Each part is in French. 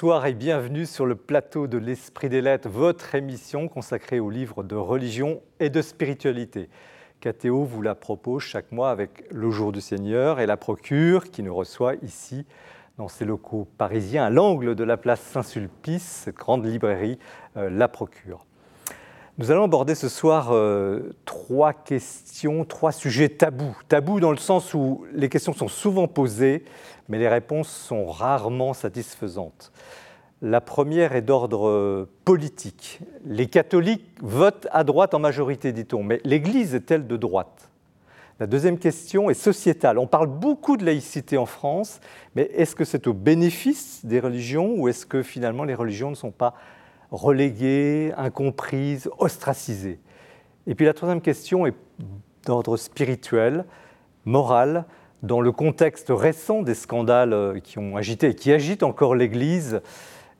bonsoir et bienvenue sur le plateau de l'Esprit des Lettres, votre émission consacrée aux livres de religion et de spiritualité. KTO vous la propose chaque mois avec le Jour du Seigneur et la Procure qui nous reçoit ici dans ses locaux parisiens à l'angle de la place Saint-Sulpice, cette grande librairie euh, La Procure. Nous allons aborder ce soir euh, trois questions, trois sujets tabous. Tabous dans le sens où les questions sont souvent posées, mais les réponses sont rarement satisfaisantes. La première est d'ordre euh, politique. Les catholiques votent à droite en majorité, dit-on, mais l'Église est-elle de droite La deuxième question est sociétale. On parle beaucoup de laïcité en France, mais est-ce que c'est au bénéfice des religions ou est-ce que finalement les religions ne sont pas reléguées, incomprises, ostracisées? Et puis la troisième question est d'ordre spirituel, moral, dans le contexte récent des scandales euh, qui ont agité et qui agitent encore l'Église,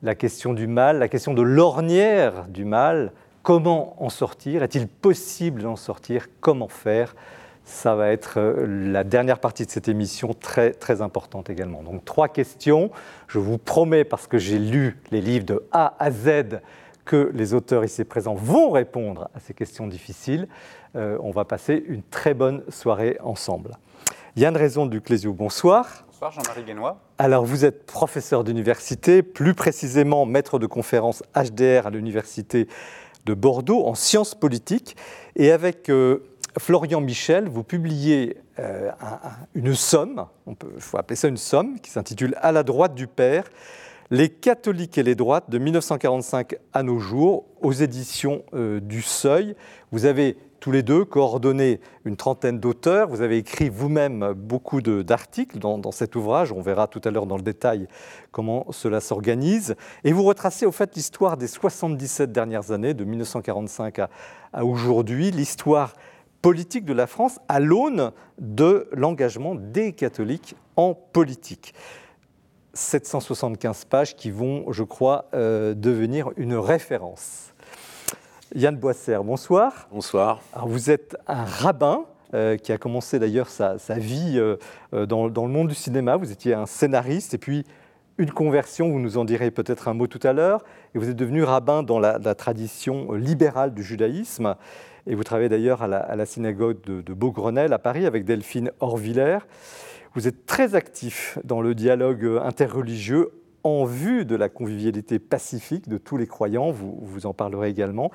la question du mal, la question de l'ornière du mal, comment en sortir Est-il possible d'en sortir Comment faire? Ça va être euh, la dernière partie de cette émission très, très importante également. Donc trois questions. Je vous promets, parce que j'ai lu les livres de A à Z, que les auteurs ici présents vont répondre à ces questions difficiles. Euh, on va passer une très bonne soirée ensemble. Yann Raison du Clésio, bonsoir. Bonsoir Jean-Marie Guénois. Alors vous êtes professeur d'université, plus précisément maître de conférence HDR à l'université de Bordeaux en sciences politiques. Et avec euh, Florian Michel, vous publiez euh, une somme, on peut, faut appeler ça une somme, qui s'intitule À la droite du Père, les catholiques et les droites de 1945 à nos jours, aux éditions euh, du Seuil. Vous avez tous les deux coordonné une trentaine d'auteurs. Vous avez écrit vous-même beaucoup d'articles dans, cet ouvrage. On verra tout à l'heure dans le détail comment cela s'organise. Et vous retracez au fait l'histoire des 77 dernières années, de 1945 à, à aujourd'hui, l'histoire politique de la France à l'aune de l'engagement des catholiques en politique. 775 pages qui vont, je crois, euh, devenir une référence. Yann Boisser, bonsoir. Bonsoir. vous êtes un rabbin euh, qui a commencé d'ailleurs sa, vie euh, dans, le monde du cinéma. Vous étiez un scénariste et puis une conversion, vous nous en direz peut-être un mot tout à l'heure, et vous êtes devenu rabbin dans la, la tradition libérale du judaïsme. Et vous travaillez d'ailleurs à, la, synagogue de, de, Beaugrenelle à Paris avec Delphine Orviller. Vous êtes très actif dans le dialogue interreligieux en vue de la convivialité pacifique de tous les croyants. Vous, vous en parlerez également.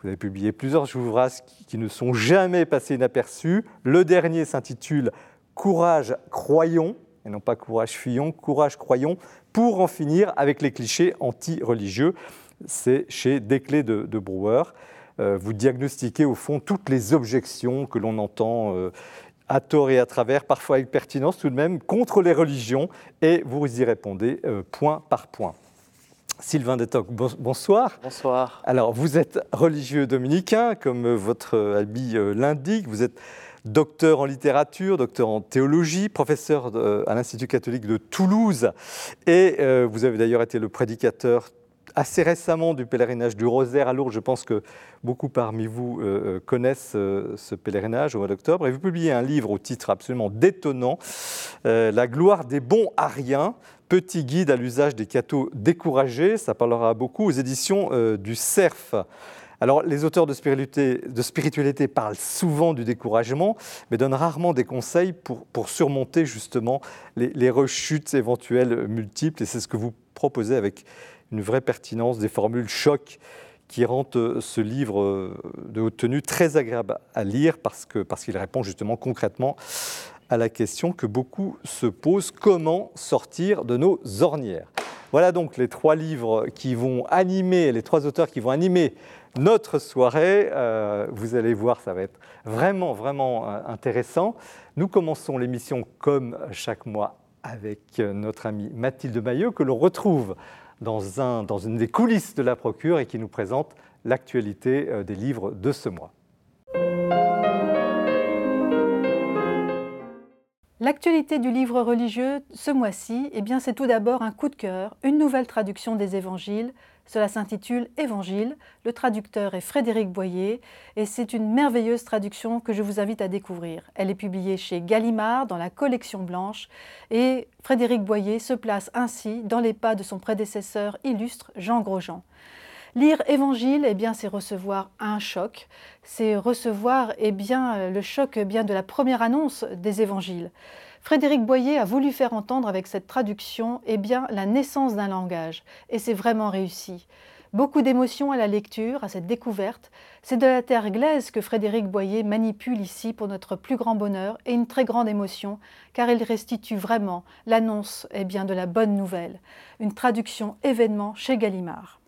Vous avez publié plusieurs ouvrages qui, ne sont jamais passés inaperçus. Le dernier s'intitule Courage, croyons, et non pas courage, fuyons, courage, croyons, pour en finir avec les clichés anti-religieux. C'est chez Desclés de, de Brouwer. Euh, vous diagnostiquez au fond toutes les objections que l'on entend euh, à tort et à travers, parfois avec pertinence tout de même, contre les religions, et vous y répondez euh, point par point. Sylvain Detoc, bonsoir. Bonsoir. Alors, vous êtes religieux dominicain, comme votre habit l'indique. Vous êtes docteur en littérature, docteur en théologie, professeur à l'Institut catholique de Toulouse. Et vous avez d'ailleurs été le prédicateur assez récemment du pèlerinage du Rosaire à Lourdes. Je pense que beaucoup parmi vous euh, euh, connaissent euh, ce pèlerinage au mois d'octobre. Et vous publiez un livre au titre absolument détonnant, La gloire des bons ariens, petit guide à l'usage des cathos découragés. Ça parlera beaucoup aux éditions du CERF. Alors, les auteurs de spiritualité, parlent souvent du découragement, mais donnent rarement des conseils pour, surmonter justement les rechutes éventuelles multiples. Et c'est ce que vous proposez avec une vraie pertinence, des formules choc qui rendent euh, ce livre euh, de haute tenue très agréable à lire parce qu'il parce qu'il répond justement concrètement à la question que beaucoup se posent, comment sortir de nos ornières? Voilà donc les trois livres qui vont animer, les trois auteurs qui vont animer notre soirée. Euh, vous allez voir, ça va être vraiment, vraiment intéressant. Nous commençons l'émission comme chaque mois avec notre amie Mathilde Maillot que l'on retrouve dans, un, dans une des coulisses de la Procure et qui nous présente l'actualité euh, des livres de ce mois. L'actualité du livre religieux ce mois-ci, eh c'est tout d'abord un coup de cœur, une nouvelle traduction des évangiles. Cela s'intitule Évangile. Le traducteur est Frédéric Boyer et c'est une merveilleuse traduction que je vous invite à découvrir. Elle est publiée chez Gallimard dans la collection blanche et Frédéric Boyer se place ainsi dans les pas de son prédécesseur illustre Jean Grosjean. Lire Évangile, eh bien, c'est recevoir un choc. C'est recevoir, eh bien, le choc eh bien de la première annonce des Évangiles. Frédéric Boyer a voulu faire entendre avec cette traduction, eh bien, la naissance d'un langage, et c'est vraiment réussi. Beaucoup d'émotions à la lecture, à cette découverte. C'est de la terre glaise que Frédéric Boyer manipule ici pour notre plus grand bonheur et une très grande émotion, car il restitue vraiment l'annonce eh bien, de la bonne nouvelle. Une traduction événement chez Gallimard.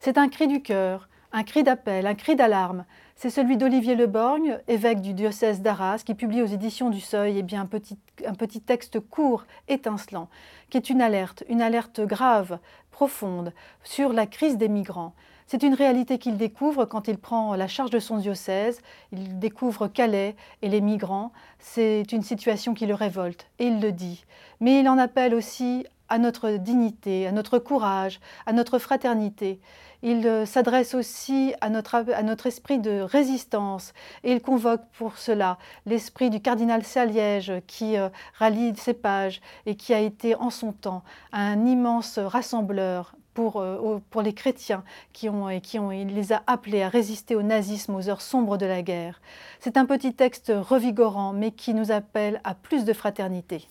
C'est un cri du cœur, un cri d'appel, un cri d'alarme. C'est celui d'Olivier Leborgne, évêque du diocèse d'Arras, qui publie aux éditions du Seuil eh petit, un petit texte court, étincelant, qui est une alerte, une alerte grave, profonde, sur la crise des migrants. C'est une réalité qu'il découvre quand il prend la charge de son diocèse. Il découvre Calais et les migrants. C'est une situation qui le révolte, et il le dit. Mais il en appelle aussi à notre dignité, à notre courage, à notre fraternité. Il euh, s'adresse aussi à notre, à notre, esprit de résistance et il convoque pour cela l'esprit du cardinal Saliège qui euh, rallie ses pages et qui a été en son temps un immense rassembleur pour, euh, pour, les chrétiens qui ont, et qui ont, il les a appelés à résister au nazisme aux heures sombres de la guerre. C'est un petit texte revigorant mais qui nous appelle à plus de fraternité.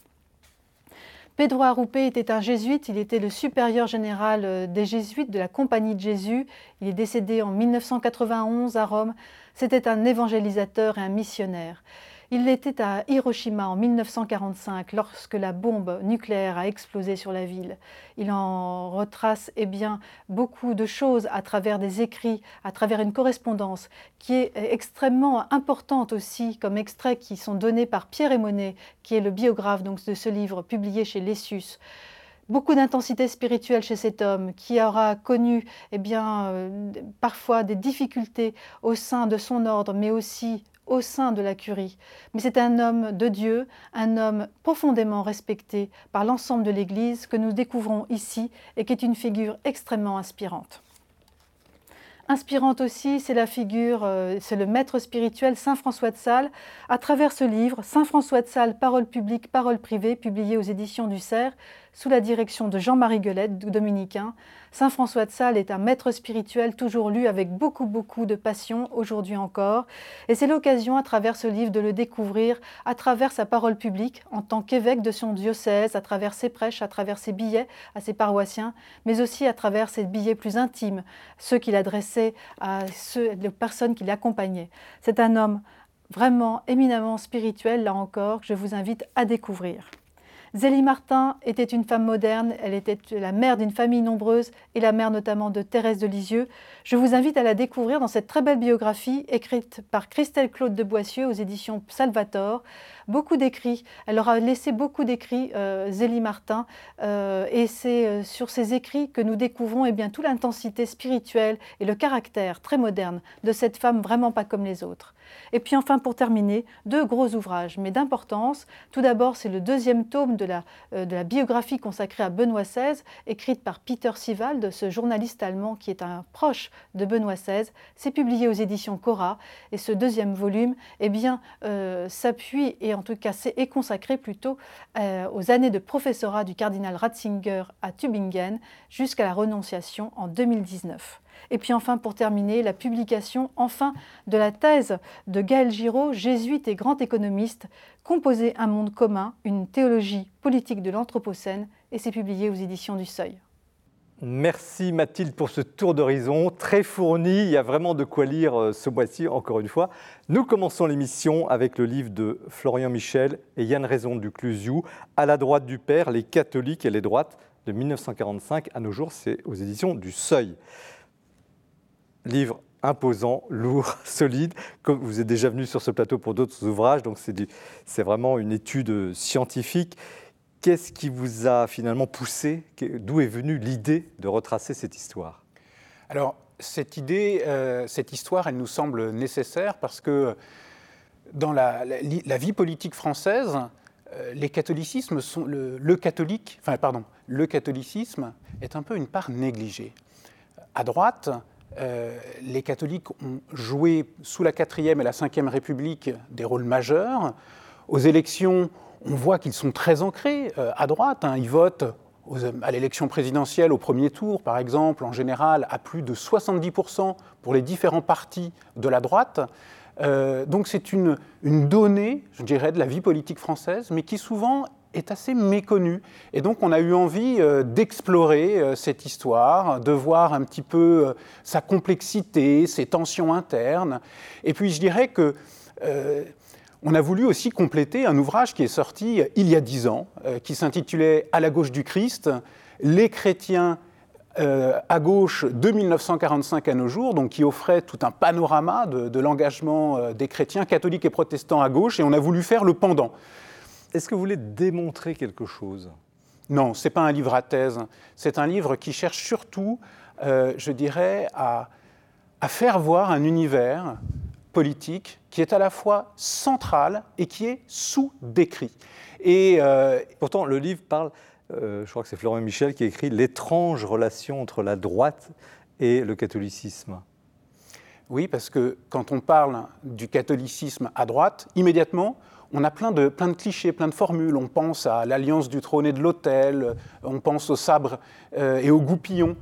Pedro Arrupe était un jésuite, il était le supérieur général euh, des jésuites de la Compagnie de Jésus. Il est décédé en 1991 à Rome. C'était un évangélisateur et un missionnaire. Il était à Hiroshima en 1945 lorsque la bombe nucléaire a explosé sur la ville. Il en retrace eh bien, beaucoup de choses à travers des écrits, à travers une correspondance qui est extrêmement importante aussi comme extraits qui sont donnés par Pierre Emonet, qui est le biographe donc, de ce livre publié chez Lessius beaucoup d'intensité spirituelle chez cet homme qui aura connu eh bien, euh, parfois des difficultés au sein de son ordre, mais aussi au sein de la curie. Mais c'est un homme de Dieu, un homme profondément respecté par l'ensemble de l'Église que nous découvrons ici et qui est une figure extrêmement inspirante. Inspirante aussi, c'est la figure, euh, c'est le maître spirituel Saint François de Sales. À travers ce livre, Saint François de Sales, Parole publique, Parole privée, publié aux éditions du Cerf, sous la direction de Jean-Marie Guelette, dominicain, Saint François de Sales est un maître spirituel toujours lu avec beaucoup, beaucoup de passion, aujourd'hui encore. Et c'est l'occasion, à travers ce livre, de le découvrir à travers sa parole publique, en tant qu'évêque de son diocèse, à travers ses prêches, à travers ses billets à ses paroissiens, mais aussi à travers ses billets plus intimes, ceux qu'il adressait à ceux, les personnes qui l'accompagnaient. C'est un homme vraiment éminemment spirituel, là encore, que je vous invite à découvrir. Zélie Martin était une femme moderne, elle était la mère d'une famille nombreuse et la mère notamment de Thérèse de Lisieux. Je vous invite à la découvrir dans cette très belle biographie écrite par Christelle Claude de Boissieu aux éditions Salvator. Beaucoup d'écrits, elle aura laissé beaucoup d'écrits, euh, Zélie Martin, euh, et c'est euh, sur ces écrits que nous découvrons eh bien, toute l'intensité spirituelle et le caractère très moderne de cette femme vraiment pas comme les autres. Et puis enfin, pour terminer, deux gros ouvrages, mais d'importance. Tout d'abord, c'est le deuxième tome de euh, de la, biographie consacrée à Benoît XVI, écrite par Peter Siewald, ce journaliste allemand qui est un proche de Benoît XVI. C'est publié aux éditions Cora. Et ce deuxième volume eh euh, s'appuie, et en tout cas est consacré plutôt euh, aux années de professorat du cardinal Ratzinger à Tübingen jusqu'à la renonciation en 2019. Et puis enfin, pour terminer, la publication enfin de la thèse de Gaël Giraud, jésuite et grand économiste, Composer un monde commun, une théologie politique de l'Anthropocène, et c'est publié aux éditions du Seuil. Merci Mathilde pour ce tour d'horizon très fourni. Il y a vraiment de quoi lire euh, ce mois-ci, encore une fois. Nous commençons l'émission avec le livre de Florian Michel et Yann Raison du Clusiou, À la droite du Père, les catholiques et les droites, de 1945 à nos jours. C'est aux éditions du Seuil livre imposant, lourd, solide, comme vous êtes déjà venu sur ce plateau pour d'autres ouvrages, donc c'est vraiment une étude scientifique. Qu'est-ce qui vous a finalement poussé? D'où est venue l'idée de retracer cette histoire? Alors, cette idée, euh, cette histoire, elle nous semble nécessaire parce que dans la, vie politique française, sont le, le catholicisme est un peu une part négligée. À droite, les catholiques ont joué sous la 4e et la 5e République des rôles majeurs. Aux élections, on voit qu'ils sont très ancrés à droite. Hein. Ils votent à l'élection présidentielle au premier tour, par exemple, en général, à plus de 70% pour les différents partis de la droite. Euh, donc c'est une, donnée, je dirais, de la vie politique française, mais qui souvent est assez méconnue. Et donc on a eu envie euh, d'explorer euh, cette histoire, de voir un petit peu sa complexité, ses tensions internes. Et puis je dirais que on a voulu aussi compléter un ouvrage qui est sorti il y a dix ans, euh, qui s'intitulait À la gauche du Christ, les chrétiens euh, à gauche de 1945 à nos jours, donc qui offrait tout un panorama de, l'engagement euh, des chrétiens catholiques et protestants à gauche, et on a voulu faire le pendant. Est-ce que vous voulez démontrer quelque chose? Non, ce n'est pas un livre à thèse. C'est un livre qui cherche surtout, je dirais, à, à faire voir un univers politique qui est à la fois central et qui est sous-décrit. Et euh, pourtant, le livre parle, euh, je crois que c'est Florent Michel qui écrit l'étrange relation entre la droite et le catholicisme. Oui, parce que quand on parle du catholicisme à droite, immédiatement, on a plein de, plein de clichés, plein de formules. On pense à l'alliance du trône et de l'autel, on pense au sabre euh, et au goupillon.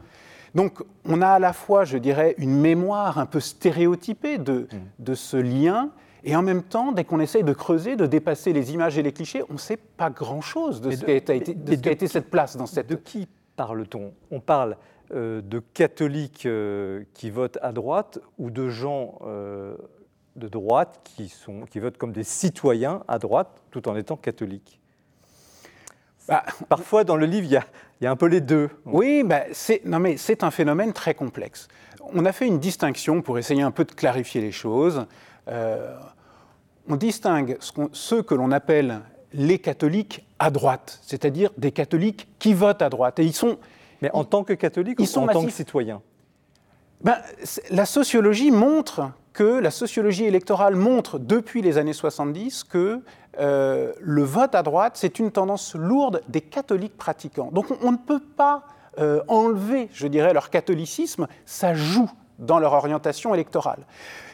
Donc on a à la fois, je dirais, une mémoire un peu stéréotypée de, mm. ce lien, et en même temps, dès qu'on essaye de creuser, de dépasser les images et les clichés, on ne sait pas grand-chose de, ce qu'a été, cette place dans cette... De qui parle-t-on? On parle euh, de catholiques euh, qui votent à droite ou de gens euh, de droite qui, sont, qui votent comme des citoyens à droite tout en étant catholiques bah, Parfois, dans le livre, il y a, il y a un peu les deux. Oui, non mais c'est un phénomène très complexe. On a fait une distinction pour essayer un peu de clarifier les choses. Euh, on distingue ceux que l'on appelle les catholiques à droite, c'est-à-dire des catholiques qui votent à droite. Et ils sont, mais en tant que catholiques ou en tant que citoyens? Ben, La sociologie montre que électorale montre depuis les années 70 que euh, le vote à droite, c'est une tendance lourde des catholiques pratiquants. Donc on, ne peut pas euh, enlever, je dirais, leur catholicisme, ça joue dans leur orientation électorale.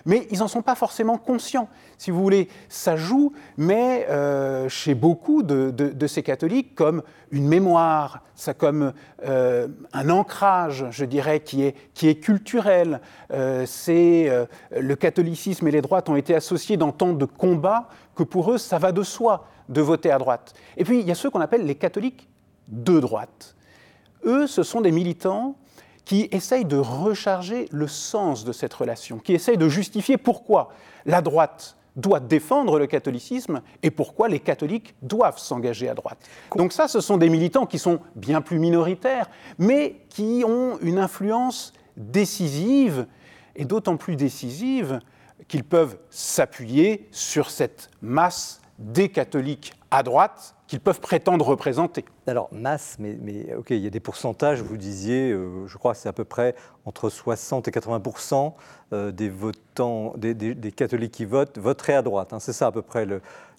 Mais ils n'en sont pas forcément conscients. Si vous voulez, ça joue, mais euh, chez beaucoup de, ces catholiques, comme une mémoire, ça comme euh, un ancrage, je dirais, qui est, qui est culturel. Euh, c'est le catholicisme et les droites ont été associés dans tant de combats que pour eux, ça va de soi de voter à droite. Et puis, il y a ceux qu'on appelle les catholiques de droite. Eux, ce sont des militants qui essaye de recharger le sens de cette relation, qui essaye de justifier pourquoi la droite doit défendre le catholicisme et pourquoi les catholiques doivent s'engager à droite. Donc ça, ce sont des militants qui sont bien plus minoritaires, mais qui ont une influence décisive, et d'autant plus décisive qu'ils peuvent s'appuyer sur cette masse des catholiques à droite qu'ils peuvent prétendre représenter. Alors, masse, mais, mais, ok, il y a des pourcentages, vous disiez, euh, je crois que c'est à peu près entre 60 et 80 euh, des votants, des, catholiques qui votent, voteraient à droite. Hein. c'est ça à peu près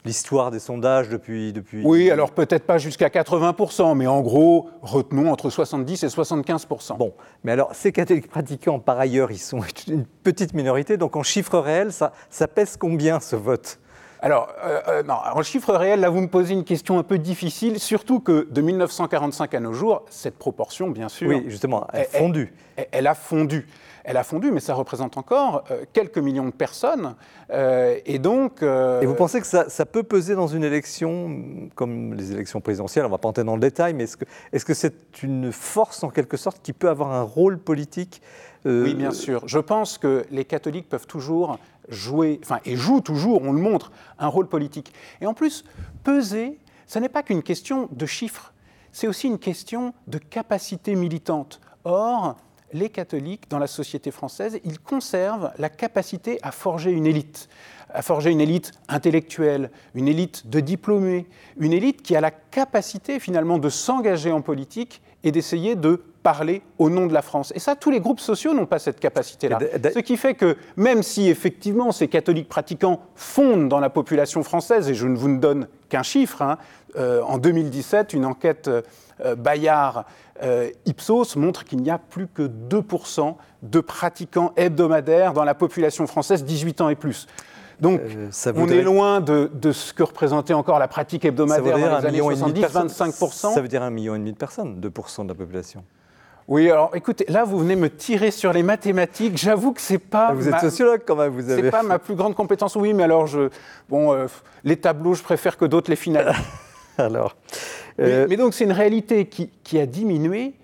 l'histoire des sondages depuis, depuis... Oui, alors peut-être pas jusqu'à 80% mais en gros, retenons entre 70 et 75% Bon, mais alors, ces catholiques pratiquants, par ailleurs, ils sont une petite minorité, donc en chiffres réels, ça, ça pèse combien ce vote? Alors, euh, euh, non, en chiffre réel, là, vous me posez une question un peu difficile, surtout que de 1945 à nos jours, cette proportion, bien sûr. Oui, justement, elle, a fondu. Elle, a fondu. Elle a fondu, mais ça représente encore euh, quelques millions de personnes. et donc. Et vous pensez que ça, peut peser dans une élection, comme les élections présidentielles, on ne va pas entrer dans le détail, mais est-ce que c'est une force, en quelque sorte, qui peut avoir un rôle politique oui, bien sûr. Je pense que les catholiques peuvent toujours jouer, enfin, et joue toujours, on le montre, un rôle politique. Et en plus, peser, ce n'est pas qu'une question de chiffres, c'est aussi une question de capacité militante. Or, les catholiques, dans la société française, ils conservent la capacité à forger une élite, à forger une élite intellectuelle, une élite de diplômés, une élite qui a la capacité finalement de s'engager en politique et d'essayer de parler au nom de la France. Et ça, tous les groupes sociaux n'ont pas cette capacité-là. Ce qui fait que même si effectivement ces catholiques pratiquants fondent dans la population française, et je ne vous donne qu'un chiffre, hein, euh, en 2017, une enquête euh, Bayard euh, Ipsos montre qu'il n'y a plus que 2% de pratiquants hebdomadaires dans la population française 18 ans et plus. Donc, on est loin de, ce que représentait encore la pratique hebdomadaire dans les années 70, 25%. Ça veut dire un million et demi de personnes, 2% de la population. Oui, alors écoutez, là vous venez me tirer sur les mathématiques. J'avoue que c'est pas. Vous êtes sociologue quand même, vous avez. C'est pas ma plus grande compétence. Oui, mais alors je, bon, euh, les tableaux, je préfère que d'autres les finalisent. alors. Euh, mais, donc c'est une réalité qui, a diminué,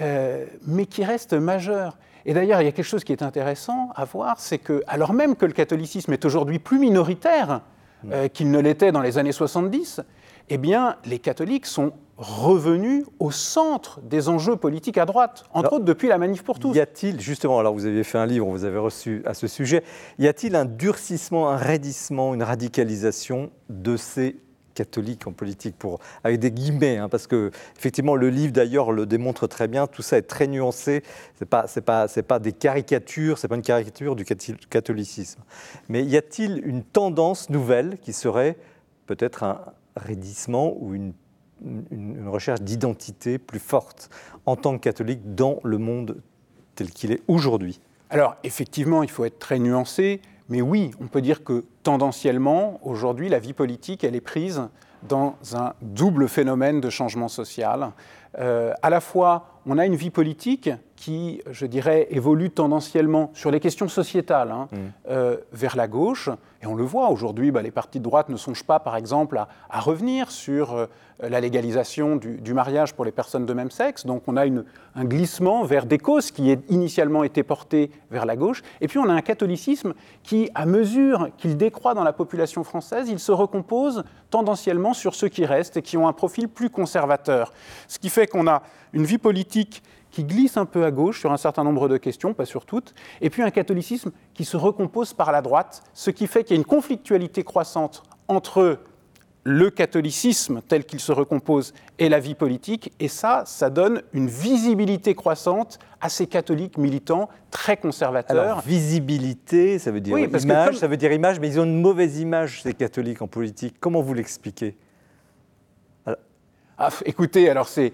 euh, mais qui reste majeure. Et d'ailleurs, il y a quelque chose qui est intéressant à voir, c'est que, alors même que le catholicisme est aujourd'hui plus minoritaire mm. qu'il ne l'était dans les années 70, eh bien, les catholiques sont revenu au centre des enjeux politiques à droite, entre autres depuis la manif pour tous. Y a-t-il, justement, alors vous avez fait un livre, vous avez reçu à ce sujet, y a-t-il un durcissement, un raidissement, une radicalisation de ces catholiques en politique, pour, avec des guillemets, hein, parce que effectivement le livre d'ailleurs le démontre très bien, tout ça est très nuancé, c'est pas, c'est pas, c'est pas des caricatures, c'est pas une caricature du catholicisme. Mais y a-t-il une tendance nouvelle qui serait peut-être un raidissement ou une une, recherche d'identité plus forte en tant que catholique dans le monde tel qu'il est aujourd'hui Alors effectivement, il faut être très nuancé, mais oui, on peut dire que tendanciellement, aujourd'hui, la vie politique, elle est prise dans un double phénomène de changement social. Euh, à la fois, on a une vie politique qui, je dirais, évolue tendanciellement sur les questions sociétales hein, mmh. euh, vers la gauche. Et on le voit aujourd'hui, bah, les partis de droite ne songent pas, par exemple, à, revenir sur euh, la légalisation du, mariage pour les personnes de même sexe. Donc on a un glissement vers des causes qui initialement été portées vers la gauche. Et puis on a un catholicisme qui, à mesure qu'il décroît dans la population française, il se recompose tendanciellement sur ceux qui restent et qui ont un profil plus conservateur. Ce qui fait qu'on a une vie politique qui glisse un peu à gauche sur un certain nombre de questions, pas sur toutes, et puis un catholicisme qui se recompose par la droite, ce qui fait qu'il y a une conflictualité croissante entre le catholicisme tel qu'il se recompose et la vie politique, et ça, ça donne une visibilité croissante à ces catholiques militants très conservateurs. Alors, visibilité, ça veut dire image, ça veut dire image, mais ils ont une mauvaise image, ces catholiques en politique. Comment vous l'expliquez? Ah, Écoutez, alors c'est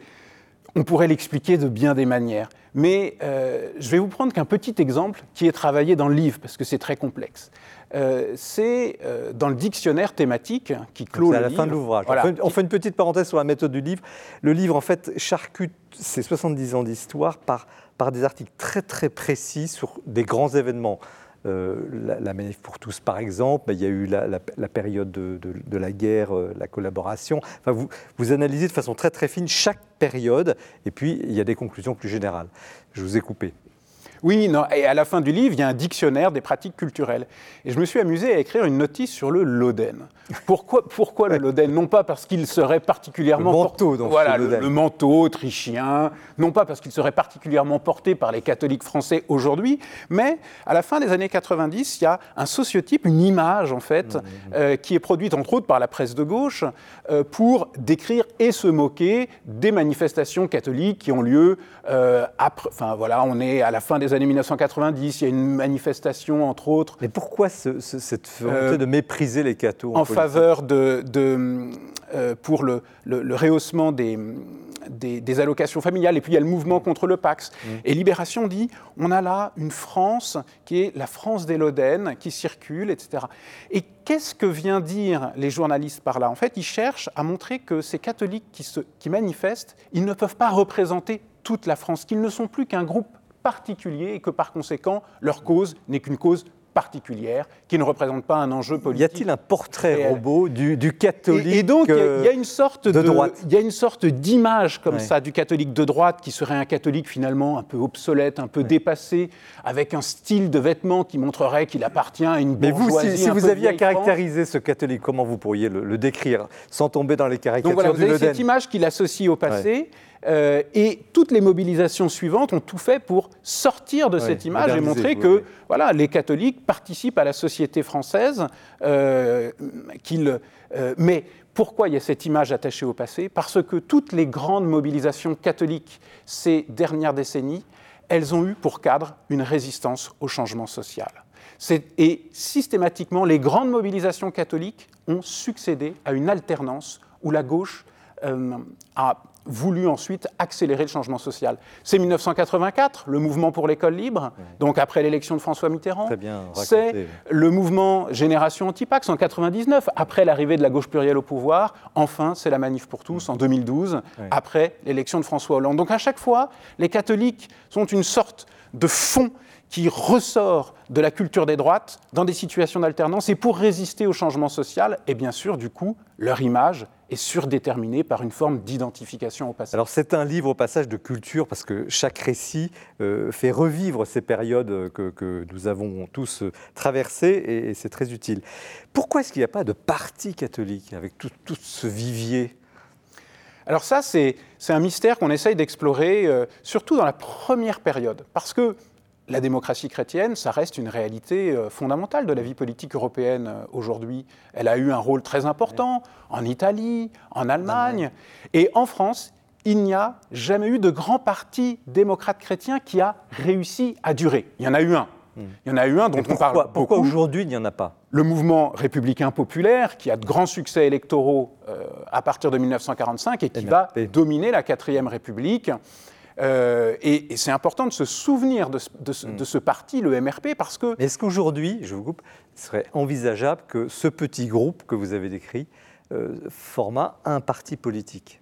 on pourrait l'expliquer de bien des manières. Mais euh, je vais vous prendre qu'un petit exemple qui est travaillé dans le livre, parce que c'est très complexe. Euh, c'est euh, dans le dictionnaire thématique qui clôt le livre. C'est à la fin de l'ouvrage. On, fait une petite parenthèse sur la méthode du livre. Le livre, en fait, charcute ses 70 ans d'histoire par, par des articles très très précis sur des grands événements. Euh, la, manif pour tous, par exemple, il y a eu la, période de, la guerre, euh, la collaboration. Enfin, vous, vous analysez de façon très très fine chaque période, et puis il y a des conclusions plus générales. Je vous ai coupé. Oui, non, et à la fin du livre, il y a un dictionnaire des pratiques culturelles. Et je me suis amusé à écrire une notice sur le Loden. Pourquoi, pourquoi le Loden? Non pas parce qu'il serait particulièrement... Le manteau, donc. Voilà, le, manteau autrichien. Non pas parce qu'il serait particulièrement porté par les catholiques français aujourd'hui, mais à la fin des années 90, il y a un sociotype, une image, en fait, mmh, mmh. Euh, qui est produite, entre autres, par la presse de gauche, euh, pour décrire et se moquer des manifestations catholiques qui ont lieu euh, après... Enfin, voilà, on est à la fin des années 1990, il y a une manifestation, entre autres. Mais pourquoi cette volonté euh, de mépriser les cathos En, faveur de, euh, pour le, rehaussement des, des, allocations familiales. Et puis il y a le mouvement contre le Pax. Mmh. Et Libération dit on a là une France qui est la France des Lodennes, qui circule, etc. Et qu'est-ce que vient dire les journalistes par là? En fait, ils cherchent à montrer que ces catholiques qui, se, qui manifestent, ils ne peuvent pas représenter toute la France, qu'ils ne sont plus qu'un groupe particulier et que par conséquent, leur cause n'est qu'une cause particulière qui ne représente pas un enjeu politique. Y a-t-il un portrait robot du, catholique et, donc il y, a une sorte de, droite Il y a une sorte d'image comme ça du catholique de droite qui serait un catholique finalement un peu obsolète, un peu dépassé, avec un style de vêtements qui montrerait qu'il appartient à une bourgeoisie. Mais vous, si, vous aviez à caractériser ce catholique, comment vous pourriez le, décrire sans tomber dans les caricatures donc voilà, vous avez cette image qu'il associe au passé. Euh, et toutes les mobilisations suivantes ont tout fait pour sortir de cette image et montrer que voilà, les catholiques participent à la société française, euh, qu'ils, euh, mais pourquoi il y a cette image attachée au passé? Parce que toutes les grandes mobilisations catholiques ces dernières décennies, elles ont eu pour cadre une résistance au changement social. Et systématiquement, les grandes mobilisations catholiques ont succédé à une alternance où la gauche a voulu ensuite accélérer le changement social. C'est 1984, le mouvement pour l'école libre, donc après l'élection de François Mitterrand. C'est le mouvement Génération Antipax en 99, après l'arrivée de la gauche plurielle au pouvoir. Enfin, c'est la Manif pour tous en 2012, après l'élection de François Hollande. Donc à chaque fois, les catholiques sont une sorte de fond qui ressort de la culture des droites dans des situations d'alternance et pour résister au changement social, et bien sûr, du coup, leur image est surdéterminée par une forme d'identification au passé. Alors c'est un livre au passage de culture parce que chaque récit euh, fait revivre ces périodes que, nous avons tous euh, traversées et, c'est très utile. Pourquoi est-ce qu'il n'y a pas de parti catholique avec tout, ce vivier? Alors ça, c'est un mystère qu'on essaye d'explorer, euh, surtout dans la première période, parce que la démocratie chrétienne, ça reste une réalité euh, fondamentale de la vie politique européenne euh, aujourd'hui. Elle a eu un rôle très important en Italie, en Allemagne. Et en France, il n'y a jamais eu de grand parti démocrate chrétien qui a réussi à durer. Il y en a eu un. Hmm. Il y en a eu un dont on parle beaucoup. Pourquoi aujourd'hui il n'y en a pas? Le mouvement républicain populaire, qui a de grands succès électoraux euh, à partir de 1945 et qui va dominer la quatrième République. Euh, et, c'est important de se souvenir de, ce parti, le MRP, parce que... Est-ce qu'aujourd'hui, je vous coupe, il serait envisageable que ce petit groupe que vous avez décrit euh, format un parti politique?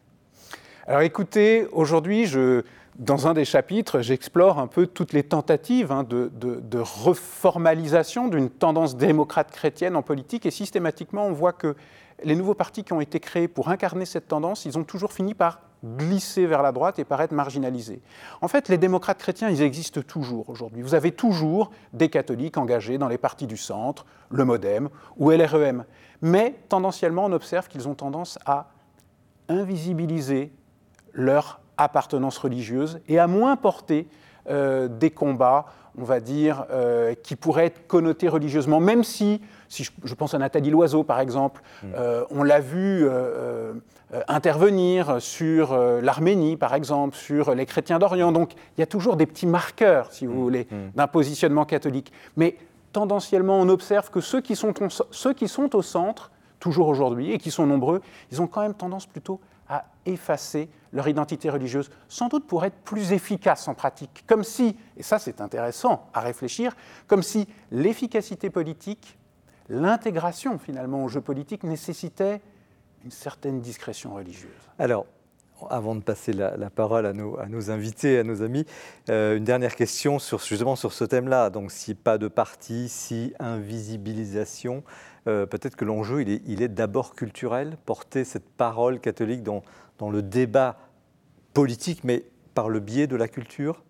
Alors écoutez, aujourd'hui, je, dans un des chapitres, j'explore un peu toutes les tentatives hein, de, de, reformalisation d'une tendance démocrate chrétienne en politique, et systématiquement, on voit que les nouveaux partis qui ont été créés pour incarner cette tendance, ils ont toujours fini par glisser vers la droite et paraître marginalisés. En fait, les démocrates chrétiens, ils existent toujours aujourd'hui. Vous avez toujours des catholiques engagés dans les partis du centre, le MoDem ou LREM. Mais tendanciellement, on observe qu'ils ont tendance à invisibiliser leur appartenance religieuse et à moins porter euh, des combats, on va dire, euh, qui pourraient être connotés religieusement, même si, si je, pense à Nathalie Loiseau par exemple, mm. euh, on l'a vu intervenir sur l'Arménie par exemple, sur les chrétiens d'Orient. Donc il y a toujours des petits marqueurs, si vous mm. voulez, mm. d'un positionnement catholique. Mais tendanciellement, on observe que ceux qui sont, ceux qui sont au centre, toujours aujourd'hui, et qui sont nombreux, ils ont quand même tendance plutôt à effacer leur identité religieuse, sans doute pour être plus efficaces en pratique. Comme si, et ça c'est intéressant à réfléchir, comme si l'efficacité politique, l'intégration finalement au jeu politique nécessitait une certaine discrétion religieuse. Alors, avant de passer la, parole à nos, invités, à nos amis, euh, une dernière question sur, justement sur ce thème-là. Donc, si pas de parti, si invisibilisation, euh, peut-être que l'enjeu, il est, d'abord culturel, porter cette parole catholique dans le débat politique, mais par le biais de la culture?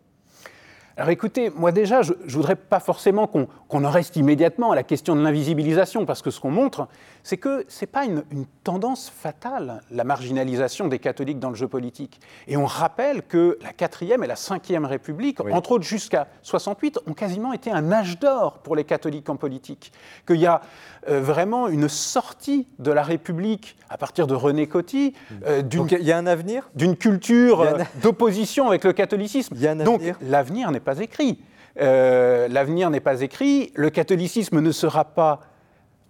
Alors écoutez, moi déjà, je ne voudrais pas forcément qu'on en reste immédiatement à la question de l'invisibilisation, parce que ce qu'on montre, c'est que ce n'est pas une, tendance fatale, la marginalisation des catholiques dans le jeu politique. Et on rappelle que la 4e et la 5e République, entre autres jusqu'à 68, ont quasiment été un âge d'or pour les catholiques en politique. Qu'il y a euh, vraiment une sortie de la République à partir de René Coty. Euh, il y a un avenir? D'une culture euh, d'opposition avec le catholicisme. Il y a un Donc l'avenir n'est pas écrit. l'avenir n'est pas écrit. Le catholicisme ne sera pas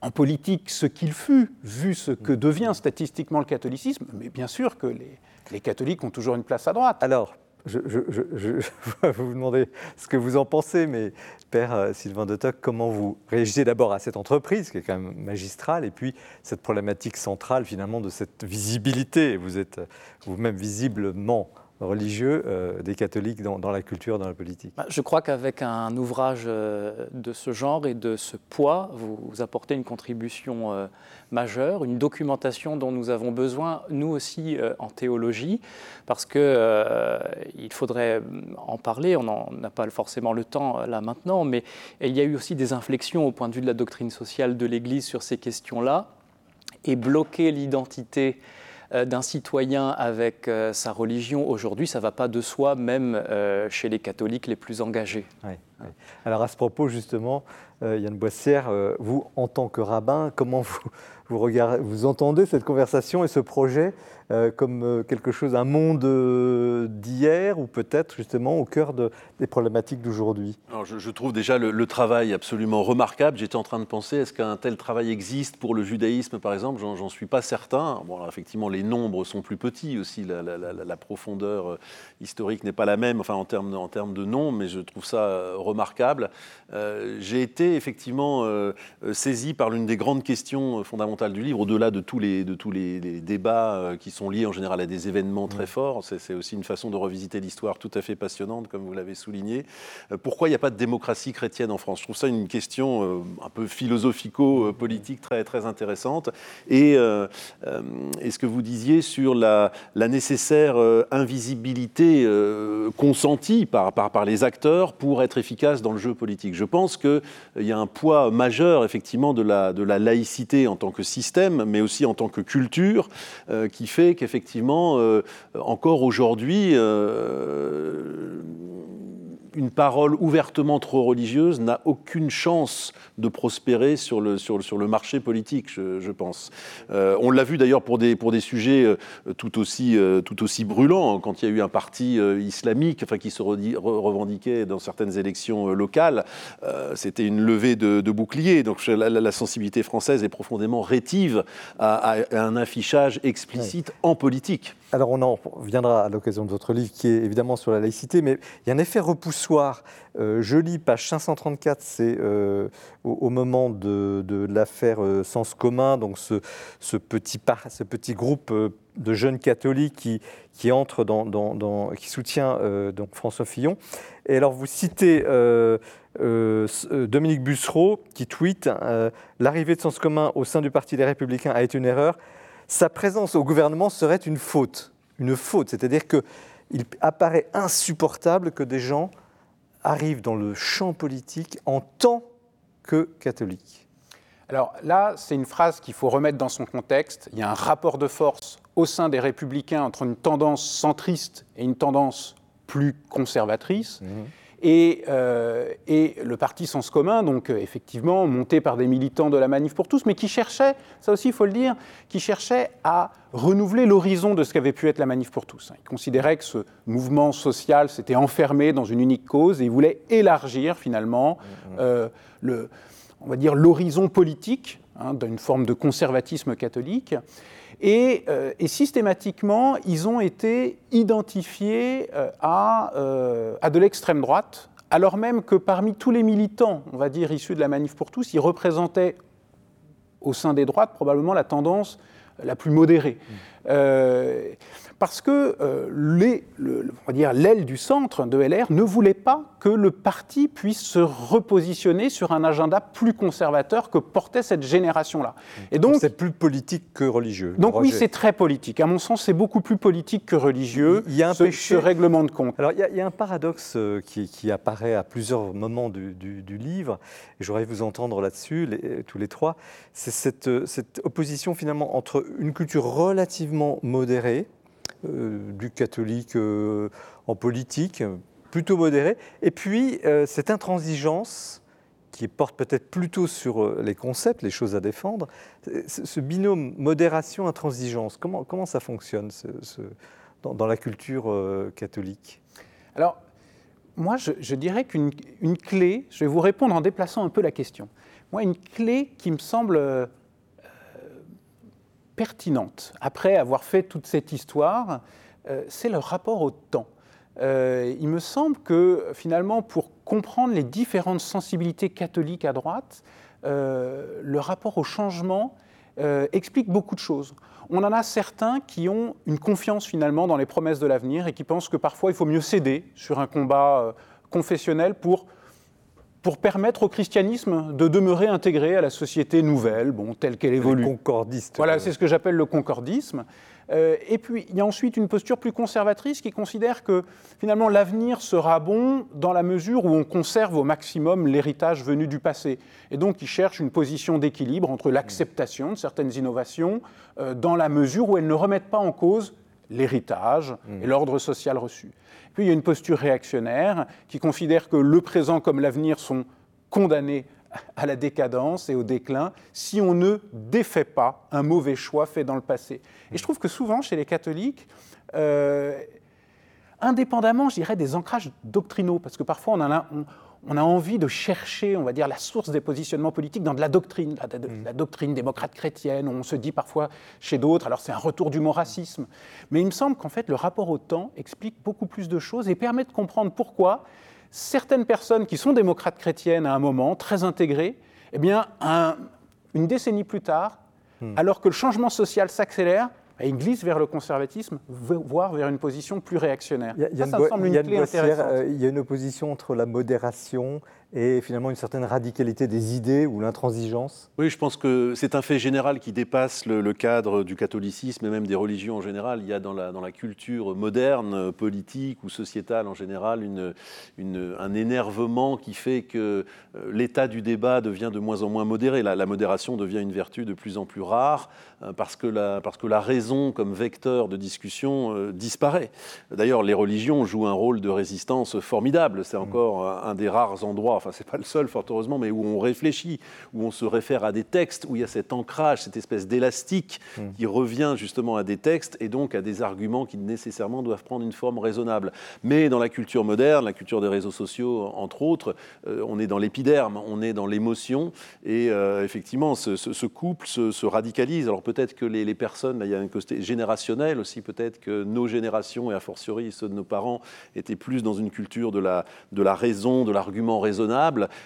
en politique ce qu'il fut, vu ce que devient statistiquement le catholicisme, mais bien sûr que les, catholiques ont toujours une place à droite. Alors, je, vais vous demander ce que vous en pensez, mais Père euh, Sylvain de Toc, comment vous réagissez d'abord à cette entreprise qui est quand même magistrale, et puis cette problématique centrale finalement de cette visibilité. Vous êtes vous-même visiblement religieux euh, des catholiques dans, la culture, dans la politique. Bah, Je crois qu'avec un ouvrage euh, de ce genre et de ce poids, vous, apportez une contribution euh, majeure, une documentation dont nous avons besoin, nous aussi, en théologie, parce qu'il il faudrait en parler, on n'a pas forcément le temps là maintenant, mais il y a eu aussi des inflexions au point de vue de la doctrine sociale de l'Église sur ces questions-là, et bloquer l'identité d'un citoyen avec sa religion aujourd'hui, ça ne va pas de soi, même chez les catholiques les plus engagés. Alors à ce propos, justement, Yann Boissière, vous, en tant que rabbin, comment vous, vous, regardez, vous entendez cette conversation et ce projet? Euh, comme euh, quelque chose, un monde euh, d'hier ou peut-être justement au cœur des problématiques d'aujourd'hui? Je, je, trouve déjà le, travail absolument remarquable. J'étais en train de penser, est-ce qu'un tel travail existe pour le judaïsme par exemple? J'en suis pas certain. Bon, effectivement, les nombres sont plus petits aussi, la, profondeur historique n'est pas la même enfin, en, termes, en termes de nombres, mais je trouve ça remarquable. J'ai été effectivement saisi par l'une des grandes questions fondamentales du livre, au-delà de tous les, de tous les, les débats qui sont sont liés en général à des événements très mm. forts. C'est aussi une façon de revisiter l'histoire tout à fait passionnante, comme vous l'avez souligné. Euh, pourquoi il n'y a pas de démocratie chrétienne en France? Je trouve ça une question euh, un peu philosophico-politique très, très intéressante. Et, euh, ce que vous disiez sur la, la nécessaire invisibilité consentie par, par, par les acteurs pour être efficace dans le jeu politique? Je pense qu'il y a un poids majeur, effectivement, de la, de la laïcité en tant que système, mais aussi en tant que culture, qui fait qu'effectivement, euh, encore aujourd'hui, euh, une parole ouvertement trop religieuse n'a aucune chance de prospérer sur le, sur, sur le marché politique, je, pense. Euh, on l'a vu d'ailleurs pour des, pour des sujets euh, tout aussi, euh, tout aussi brûlants, hein, quand il y a eu un parti islamique enfin, qui se revendiquait dans certaines élections locales, c'était une levée de, de bouclier. Donc la, sensibilité française est profondément rétive à, un affichage explicite en politique. Alors on en reviendra à l'occasion de votre livre qui est évidemment sur la laïcité, mais il y a un effet repoussoir. Euh, je lis page 534, c'est euh, au, moment de, l'affaire euh, Sens commun, donc ce, petit, ce petit groupe de jeunes catholiques qui, entre dans, qui soutient donc François Fillon. Et alors vous citez Dominique Bussereau qui tweet L'arrivée de Sens commun au sein du Parti des Républicains a été une erreur sa présence au gouvernement serait une faute. Une faute, c'est-à-dire qu'il apparaît insupportable que des gens arrivent dans le champ politique en tant que catholiques. Alors là, c'est une phrase qu'il faut remettre dans son contexte. Il y a un rapport de force au sein des républicains entre une tendance centriste et une tendance plus conservatrice. Mmh. Euh, et, le parti Sens commun, donc euh, effectivement monté par des militants de la Manif pour tous, mais qui cherchait, ça aussi il faut le dire, qui cherchait à renouveler l'horizon de ce qu'avait pu être la Manif pour tous. Il considérait que ce mouvement social s'était enfermé dans une unique cause et il voulait élargir finalement mmh, mmh. Euh, le, on va dire l'horizon politique hein, d'une forme de conservatisme catholique. Euh, et, systématiquement, ils ont été identifiés euh, euh, à, de l'extrême droite, alors même que parmi tous les militants, on va dire, issus de la Manif pour tous, ils représentaient au sein des droites probablement la tendance la plus modérée. Mmh parce que euh, l'aile du centre de LR ne voulait pas que le parti puisse se repositionner sur un agenda plus conservateur que portait cette génération-là. Et donc, c'est plus politique que religieux. Donc oui, c'est très politique. À mon sens, c'est beaucoup plus politique que religieux. Il y a un ce, règlement de compte. Alors il y, a, un paradoxe euh, qui, apparaît à plusieurs moments du, livre, et j'aurais vous entendre là-dessus, tous les trois. C'est cette, euh, cette opposition finalement entre une culture relativement modérée euh, du catholique euh, en politique, plutôt modéré, et puis euh, cette intransigeance qui porte peut-être plutôt sur les concepts, les choses à défendre, ce binôme modération-intransigeance, comment, comment ça fonctionne dans, la culture catholique? Alors, moi, je, je dirais qu'une clé, je vais vous répondre en déplaçant un peu la question. Moi, une clé qui me semble pertinente, après avoir fait toute cette histoire, euh, c'est le rapport au temps. Euh, il me semble que finalement, pour comprendre les différentes sensibilités catholiques à droite, euh, le rapport au changement explique beaucoup de choses. On en a certains qui ont une confiance finalement dans les promesses de l'avenir et qui pensent que parfois il faut mieux céder sur un combat confessionnel pour pour permettre au christianisme de demeurer intégré à la société nouvelle, bon, telle qu'elle évolue. concordiste. Voilà, c'est ce que j'appelle le concordisme. Euh, et puis, il y a ensuite une posture plus conservatrice qui considère que finalement l'avenir sera bon dans la mesure où on conserve au maximum l'héritage venu du passé. Et donc, il cherche une position d'équilibre entre l'acceptation de certaines innovations euh, dans la mesure où elles ne remettent pas en cause l'héritage et l'ordre social reçu. Puis il y a une posture réactionnaire qui considère que le présent comme l'avenir sont condamnés à la décadence et au déclin si on ne défait pas un mauvais choix fait dans le passé. Et je trouve que souvent, chez les catholiques, euh, indépendamment, je des ancrages doctrinaux, parce que parfois on a, a envie de chercher, on va dire, la source des positionnements politiques dans de la doctrine, la, mm. doctrine démocrate chrétienne, on se dit parfois chez d'autres, alors c'est un retour du moracisme. Mais il me semble qu'en fait, le rapport au temps explique beaucoup plus de choses et permet de comprendre pourquoi certaines personnes qui sont démocrates chrétiennes à un moment, très intégrées, eh bien, une décennie plus tard, mm. alors que le changement social s'accélère, il glisse vers le conservatisme, voire vers une position plus réactionnaire. Il y a, ça, me semble une clé intéressante. Euh, il y a une opposition entre la modération et finalement une certaine radicalité des idées ou l'intransigeance Oui, je pense que c'est un fait général qui dépasse le, cadre du catholicisme et même des religions en général. Il y a dans la, dans la culture moderne, politique ou sociétale en général, une, une, un énervement qui fait que euh, l'état du débat devient de moins en moins modéré. La, la modération devient une vertu de plus en plus rare euh, parce que la, parce que la raison comme vecteur de discussion euh, disparaît. D'ailleurs, les religions jouent un rôle de résistance formidable. C'est encore un des rares endroits enfin c'est pas le seul fort heureusement, mais où on réfléchit, où on se réfère à des textes, où il y a cet ancrage, cette espèce d'élastique mm. qui revient justement à des textes et donc à des arguments qui nécessairement doivent prendre une forme raisonnable. Mais dans la culture moderne, la culture des réseaux sociaux entre autres, euh, on est dans l'épiderme, on est dans l'émotion et euh, effectivement ce, couple se, radicalise. Alors peut-être que les, personnes, là, il y a un côté générationnel aussi, peut-être que nos générations et a fortiori ceux de nos parents étaient plus dans une culture de la, de la raison, de l'argument raisonnable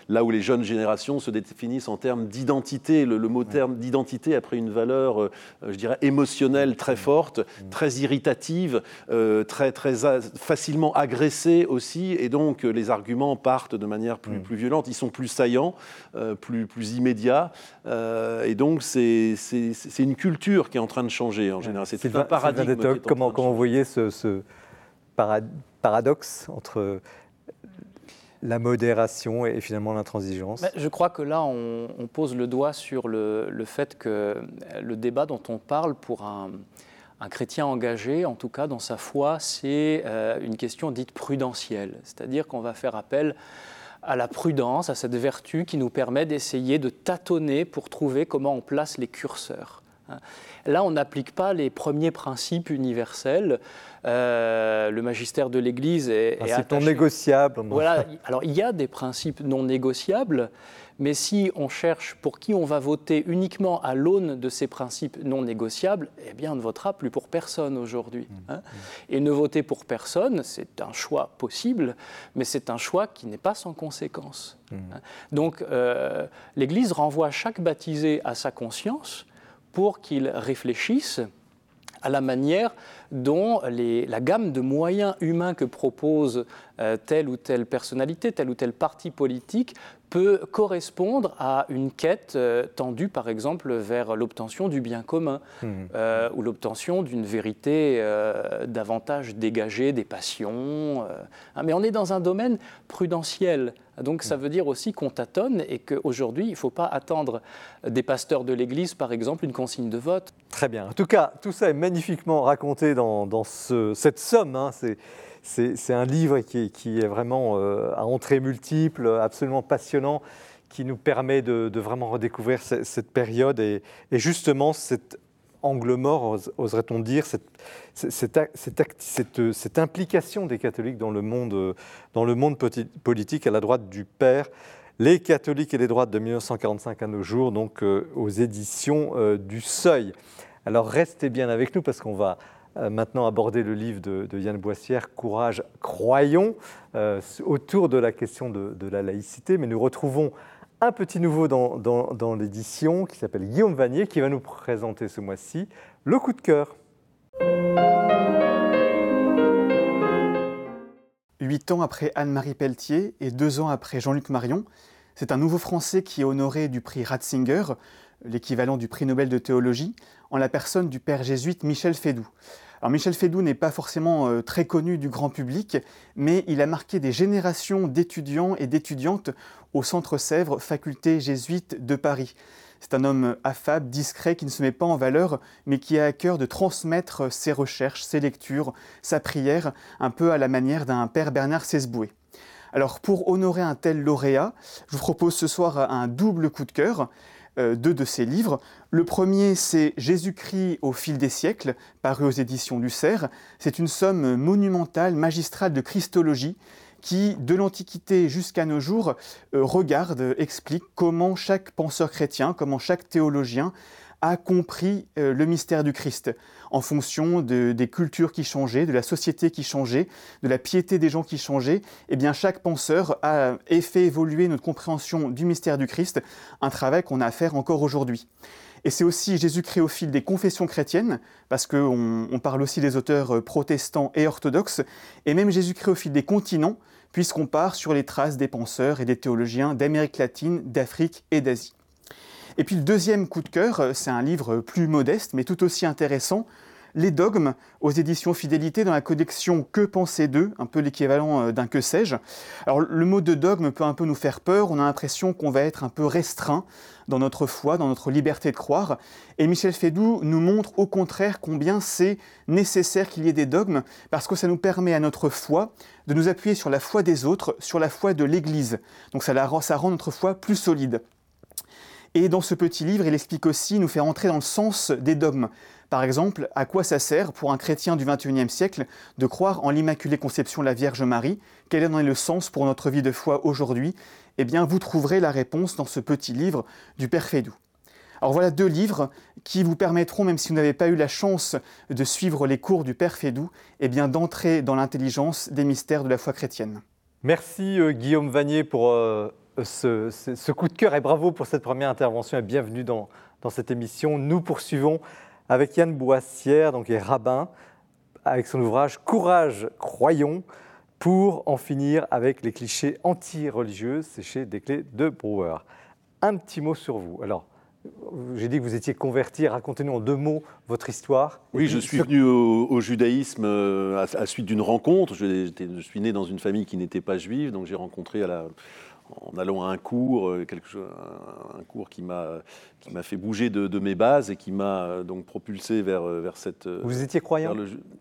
là où les jeunes générations se définissent en termes d'identité. Le, mot terme d'identité a pris une valeur, euh, je dirais, émotionnelle très forte, très irritative, euh, très, très facilement agressée aussi, et donc euh, les arguments partent de manière plus, plus violente, ils sont plus saillants, plus, plus immédiats, et donc c'est une culture qui est en train de changer en général. C'est un paradigme. Comment, comment vous voyez ce, ce paradoxe entre la modération et finalement l'intransigeance Je crois que là, on, pose le doigt sur le, fait que le débat dont on parle pour un, chrétien engagé, en tout cas dans sa foi, c'est euh, une question dite prudentielle. C'est-à-dire qu'on va faire appel à la prudence, à cette vertu qui nous permet d'essayer de tâtonner pour trouver comment on place les curseurs. Hein. Là, on n'applique pas les premiers principes universels. Euh, le magistère de l'Église est, est non négociable. Voilà. Alors, il y a des principes non négociables, mais si on cherche pour qui on va voter uniquement à l'aune de ces principes non négociables, eh bien, on ne votera plus pour personne aujourd'hui. Mmh. Hein. Et ne voter pour personne, c'est un choix possible, mais c'est un choix qui n'est pas sans conséquence. Mmh. Hein. Donc, euh, l'Église renvoie chaque baptisé à sa conscience pour qu'il réfléchisse à la manière dont la gamme de moyens humains que propose euh, telle ou telle personnalité, tel ou tel parti politique peut correspondre à une quête euh, tendue, par exemple, vers l'obtention du bien commun mmh. euh, ou l'obtention d'une vérité euh, davantage dégagée des passions. Hein, mais on est dans un domaine prudentiel. Donc ça mmh. veut dire aussi qu'on tâtonne et qu'aujourd'hui, il ne faut pas attendre des pasteurs de l'Église, par exemple, une consigne de vote. Très bien. En tout cas, tout ça est magnifiquement raconté dans, cette somme. Hein. C'est c'est un livre qui, est vraiment euh, à entrée multiple, absolument passionnant, qui nous permet de, vraiment redécouvrir cette, période et, justement cet angle mort, oserait-on dire, cette, implication des catholiques dans le, monde, politique à la droite du Père. Les catholiques et les droites de 1945 à nos jours, donc euh, aux éditions euh, du Seuil. Alors restez bien avec nous parce qu'on va maintenant aborder le livre de, Yann Boissière, Courage, croyons, euh, autour de la question de, la laïcité. Mais nous retrouvons un petit nouveau dans, l'édition qui s'appelle Guillaume Vanier, qui va nous présenter ce mois-ci le coup de cœur. Huit ans après Anne-Marie Pelletier et deux ans après Jean-Luc Marion, C'est un nouveau français qui est honoré du prix Ratzinger, l'équivalent du prix Nobel de théologie, en la personne du père jésuite Michel Fédou. Alors Michel Fédou n'est pas forcément euh, très connu du grand public, mais il a marqué des générations d'étudiants et d'étudiantes au Centre Sèvres, faculté jésuite de Paris. C'est un homme affable, discret, qui ne se met pas en valeur, mais qui a à cœur de transmettre ses recherches, ses lectures, sa prière, un peu à la manière d'un père Bernard Sesboué. Alors pour honorer un tel lauréat, je vous propose ce soir un double coup de cœur. Euh, deux de ses livres. Le premier, c'est Jésus-Christ au fil des siècles, paru aux éditions Lucer. C'est une somme monumentale, magistrale de Christologie qui, de l'Antiquité jusqu'à nos jours, euh, regarde, explique comment chaque penseur chrétien, comment chaque théologien a compris euh, le mystère du Christ en fonction des cultures qui changeaient, de la société qui changeait, de la piété des gens qui changeaient. Eh chaque penseur a fait évoluer notre compréhension du mystère du Christ, un travail qu'on a à faire encore aujourd'hui. Et c'est aussi Jésus-Christ au fil des confessions chrétiennes, parce qu'on on parle aussi des auteurs euh, protestants et orthodoxes, et même Jésus-Christ au fil des continents, puisqu'on part sur les traces des penseurs et des théologiens d'Amérique latine, d'Afrique et d'Asie. Et puis le deuxième coup de cœur, euh, c'est un livre plus modeste, mais tout aussi intéressant, Les dogmes aux éditions Fidélité dans la collection Que penser d'eux, un peu l'équivalent euh, d'un que sais-je. Alors le mot de dogme peut un peu nous faire peur, on a l'impression qu'on va être un peu restreint dans notre foi, dans notre liberté de croire. Et Michel Fédou nous montre au contraire combien c'est nécessaire qu'il y ait des dogmes, parce que ça nous permet à notre foi de nous appuyer sur la foi des autres, sur la foi de l'Église. Donc ça, ça rend notre foi plus solide. Et dans ce petit livre, il explique aussi, nous fait entrer dans le sens des dogmes. Par exemple, à quoi ça sert pour un chrétien du XXIe siècle de croire en l'Immaculée Conception de la Vierge Marie? Quel est le sens pour notre vie de foi aujourd'hui? Eh bien, vous trouverez la réponse dans ce petit livre du Père Fédou. Alors voilà deux livres qui vous permettront, même si vous n'avez pas eu la chance de suivre les cours du Père Fédou, eh bien d'entrer dans l'intelligence des mystères de la foi chrétienne. Merci euh, Guillaume Vanier pour euh, ce, coup de cœur et bravo pour cette première intervention et bienvenue dans, cette émission. Nous poursuivons avec Yann Boissière, donc est rabbin, avec son ouvrage Courage, croyons, pour en finir avec les clichés anti-religieux. C'est chez Desclés de Brouwer. Un petit mot sur vous. Alors, j'ai dit que vous étiez converti. Racontez-nous en deux mots votre histoire. Oui, je suis venu au, judaïsme euh, à, la suite d'une rencontre. Je, je, suis né dans une famille qui n'était pas juive, donc j'ai rencontré à la, en allant à un cours, euh, quelque chose, un, cours qui m'a qui m'a fait bouger de, mes bases et qui m'a euh, donc propulsé vers euh, vers cette. Vous étiez croyant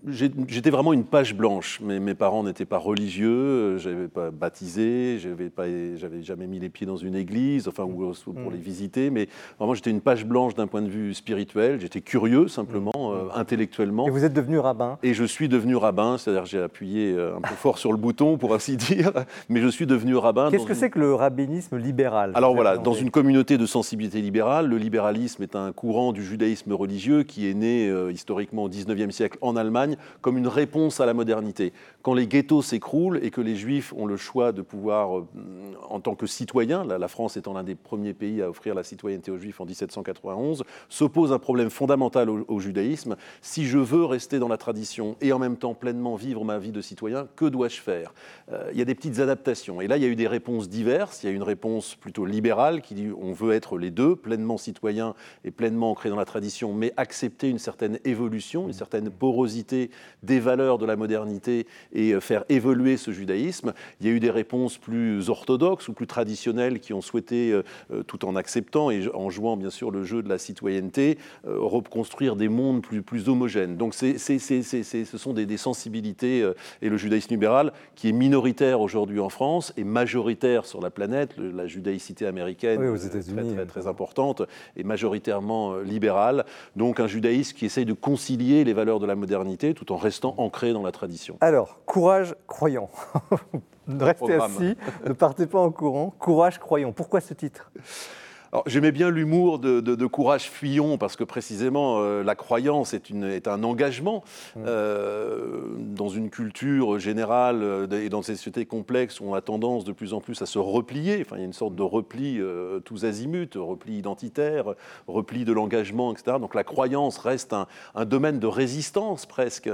J'étais vraiment une page blanche. Mais mes parents n'étaient pas religieux, j'avais pas baptisé, pas, j'avais jamais mis les pieds dans une église, enfin ou, pour hmm. les visiter. Mais vraiment, j'étais une page blanche d'un point de vue spirituel. J'étais curieux simplement, hmm. intellectuellement. Et vous êtes devenu rabbin Et je suis devenu rabbin, c'est-à-dire j'ai appuyé un peu fort sur le bouton pour ainsi dire, mais je suis devenu rabbin. Qu'est-ce que c'est que le rabbinisme libéral Alors voilà, dans une communauté de sensibilité libérale, le libéralisme est un courant du judaïsme religieux qui est né euh, historiquement au XIXe siècle en Allemagne comme une réponse à la modernité. Quand les ghettos s'écroulent et que les juifs ont le choix de pouvoir, euh, en tant que citoyens, la, France étant l'un des premiers pays à offrir la citoyenneté aux juifs en 1791, s'oppose un problème fondamental au, judaïsme. Si je veux rester dans la tradition et en même temps pleinement vivre ma vie de citoyen, que dois-je faire? Euh, Il y a des petites adaptations. Et là, il y a eu des réponses diverses. Il y a une réponse plutôt libérale qui dit on veut être les deux, pleinement citoyen et pleinement ancré dans la tradition, mais accepter une certaine évolution, une certaine porosité des valeurs de la modernité et euh, faire évoluer ce judaïsme. Il y a eu des réponses plus orthodoxes ou plus traditionnelles qui ont souhaité, euh, euh, tout en acceptant et en jouant bien sûr le jeu de la citoyenneté, reconstruire des mondes plus, plus homogènes. Donc c'est, ce sont des, des sensibilités et le judaïsme libéral qui est minoritaire aujourd'hui en France et majoritaire sur la planète. la judaïcité américaine, aux États-Unis, très, très, importante, est majoritairement libérale. Donc un judaïsme qui essaye de concilier les valeurs de la modernité tout en restant ancré dans la tradition. Alors, courage, croyant. Restez assis, ne partez pas en courant. Courage, croyant. Pourquoi ce titre? J'aimais bien l'humour de, Courage Fillon, parce que précisément, euh, la croyance est, une, est un engagement mmh. euh, dans une culture générale euh, et dans ces sociétés complexes où on a tendance de plus en plus à se replier. Enfin, il y a une sorte de repli tous azimuts, repli identitaire, repli de l'engagement, etc. Donc la croyance reste un, un domaine de résistance presque,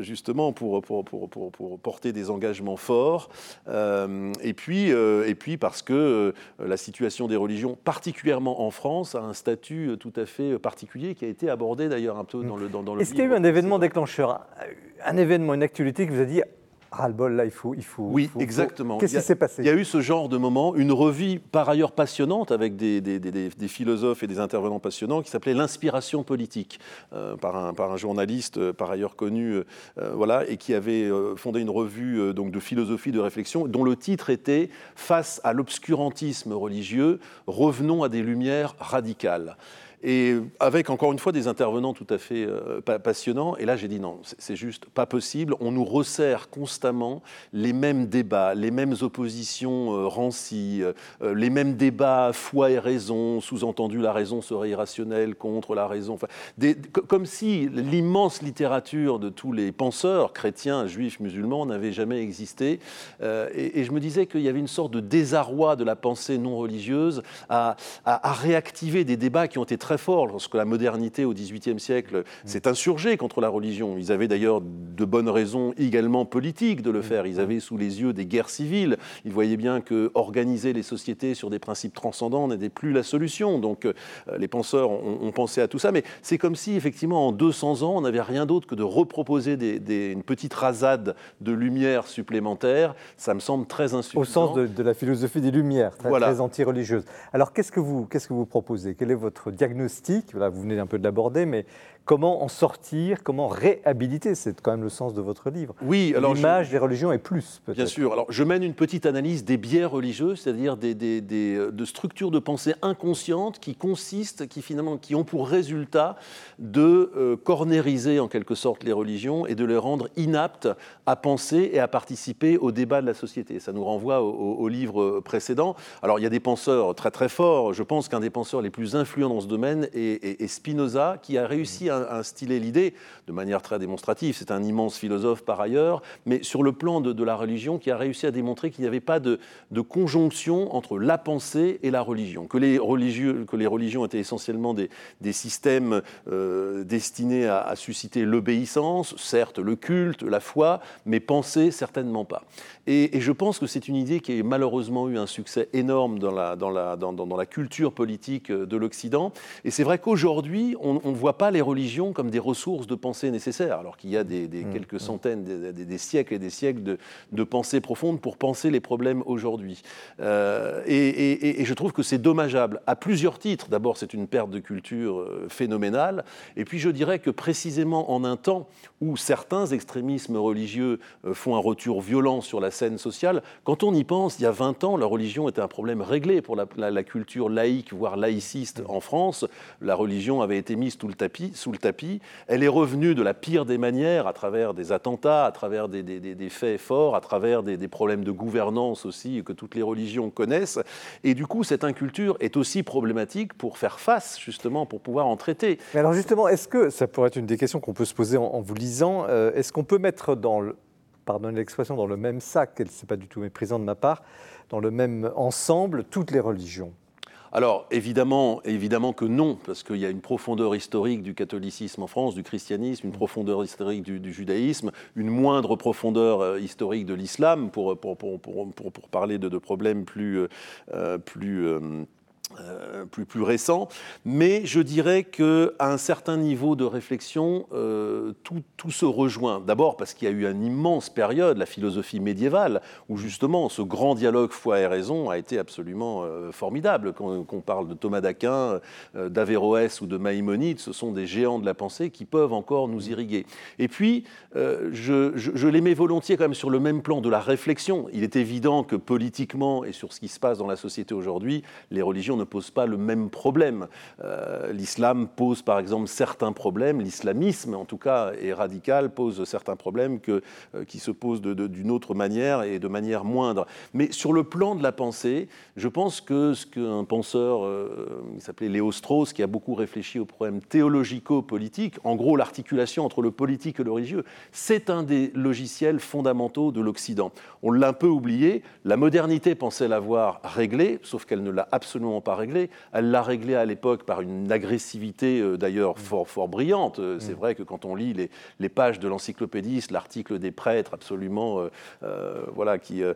justement, pour pour, pour, pour, porter des engagements forts. et, puis, et puis parce que la situation des religions, particulièrement particulièrement en France, a un statut euh, tout à fait euh, particulier qui a été abordé d'ailleurs un peu dans le dans, dans Est-ce qu'il y a eu un événement déclencheur, un événement, une actualité qui vous a dit ras-le-bol, là, il faut. Il faut oui, exactement. Qu'est-ce qui s'est passé? Il y a eu ce genre de moment, une revue par ailleurs passionnante avec des, des, des, des philosophes et des intervenants passionnants qui s'appelait L'inspiration politique, euh, par, un, par, un, journaliste euh, par ailleurs connu, euh, voilà, et qui avait fondé une revue donc, de philosophie, de réflexion, dont le titre était Face à l'obscurantisme religieux, revenons à des lumières radicales. Et avec encore une fois des intervenants tout à fait euh, passionnants. Et là, j'ai dit non, c'est juste pas possible. On nous resserre constamment les mêmes débats, les mêmes oppositions euh, rancies, euh, les mêmes débats foi et raison, sous-entendu la raison serait irrationnelle contre la raison. Comme si l'immense littérature de tous les penseurs chrétiens, juifs, musulmans n'avait jamais existé. Et, je me disais qu'il y avait une sorte de désarroi de la pensée non religieuse à, à réactiver des débats qui ont été très fort lorsque la modernité au XVIIIe siècle s'est insurgée contre la religion. Ils avaient d'ailleurs de bonnes raisons également politiques de le faire. Ils avaient sous les yeux des guerres civiles. Ils voyaient bien que organiser les sociétés sur des principes transcendants n'était plus la solution. Donc euh, les penseurs ont, pensé à tout ça. Mais c'est comme si effectivement en 200 ans, on n'avait rien d'autre que de reproposer des, une petite rasade de lumière supplémentaire. Ça me semble très insuffisant. Au sens de, la philosophie des Lumières, très, voilà. très anti-religieuse. Alors qu'est-ce que vous, qu'est-ce que vous proposez? Quel est votre diagnostic? Vous venez un peu de l'aborder, mais comment en sortir, comment réhabiliter C'est quand même le sens de votre livre. Oui, alors l'image des religions est plus. Bien sûr. Alors je mène une petite analyse des biais religieux, c'est-à-dire des, des, euh, de structures de pensée inconscientes qui consistent, qui finalement, qui ont pour résultat de euh, cornériser en quelque sorte les religions et de les rendre inaptes à penser et à participer au débat de la société. Ça nous renvoie au, livre précédent. Alors il y a des penseurs très très forts. Je pense qu'un des penseurs les plus influents dans ce domaine est, est Spinoza, qui a réussi à instiller l'idée de manière très démonstrative. C'est un immense philosophe par ailleurs, mais sur le plan de, la religion, qui a réussi à démontrer qu'il n'y avait pas de, conjonction entre la pensée et la religion, que les, religions étaient essentiellement des, systèmes euh, destinés à, susciter l'obéissance, certes le culte, la foi, mais penser certainement pas. Et, je pense que c'est une idée qui a malheureusement eu un succès énorme dans la culture politique de l'Occident. Et c'est vrai qu'aujourd'hui, on ne voit pas les religions comme des ressources de pensée nécessaires, alors qu'il y a des, mmh, quelques mmh. centaines, des, siècles et des siècles de, de pensée profonde pour penser les problèmes aujourd'hui. Euh, et, je trouve que c'est dommageable à plusieurs titres. D'abord, c'est une perte de culture euh, phénoménale, et puis je dirais que précisément en un temps où certains extrémismes religieux euh, font un retour violent sur la scène sociale, quand on y pense, il y a 20 ans, la religion était un problème réglé pour la, la culture laïque, voire laïciste en France. La religion avait été mise sous le tapis, sous le tapis. Elle est revenue de la pire des manières à travers des attentats, à travers des, faits forts, à travers des, problèmes de gouvernance aussi que toutes les religions connaissent. Et du coup, cette inculture est aussi problématique pour faire face, justement, pour pouvoir en traiter. Mais alors justement, est-ce que, ça pourrait être une des questions qu'on peut se poser en, vous lisant, euh, est-ce qu'on peut mettre dans le, l'expression, dans le même sac, ce n'est pas du tout méprisant de ma part, dans le même ensemble, toutes les religions? Alors évidemment, évidemment que non, parce qu'il y a une profondeur historique du catholicisme en France, du christianisme, une profondeur historique du, judaïsme, une moindre profondeur euh, historique de l'islam, pour, pour, parler de, problèmes plus, euh, plus euh, euh, plus, plus récent, mais je dirais qu'à un certain niveau de réflexion, euh, tout, tout, se rejoint. D'abord parce qu'il y a eu une immense période, la philosophie médiévale, où justement ce grand dialogue foi et raison a été absolument euh, formidable. Quand on parle de Thomas d'Aquin, d'Averroès ou de Maïmonide, ce sont des géants de la pensée qui peuvent encore nous irriguer. Et puis, je, je, je les mets volontiers quand même sur le même plan de la réflexion. Il est évident que politiquement et sur ce qui se passe dans la société aujourd'hui, les religions ne pose pas le même problème. Euh, l'islam pose par exemple certains problèmes, l'islamisme en tout cas est radical, pose certains problèmes euh, qui se posent d'une autre manière et de manière moindre. Mais sur le plan de la pensée, je pense que ce qu'un penseur, euh, il s'appelait Léo Strauss, qui a beaucoup réfléchi aux problèmes théologico-politiques, en gros l'articulation entre le politique et le religieux, c'est un des logiciels fondamentaux de l'Occident. On l'a un peu oublié, la modernité pensait l'avoir réglé, sauf qu'elle ne l'a absolument pas réglé. Elle l'a réglé à l'époque par une agressivité euh, d'ailleurs fort, fort brillante. Euh, c'est mm. vrai que quand on lit les, les pages de l'encyclopédiste, l'article des prêtres absolument, euh, voilà, qui est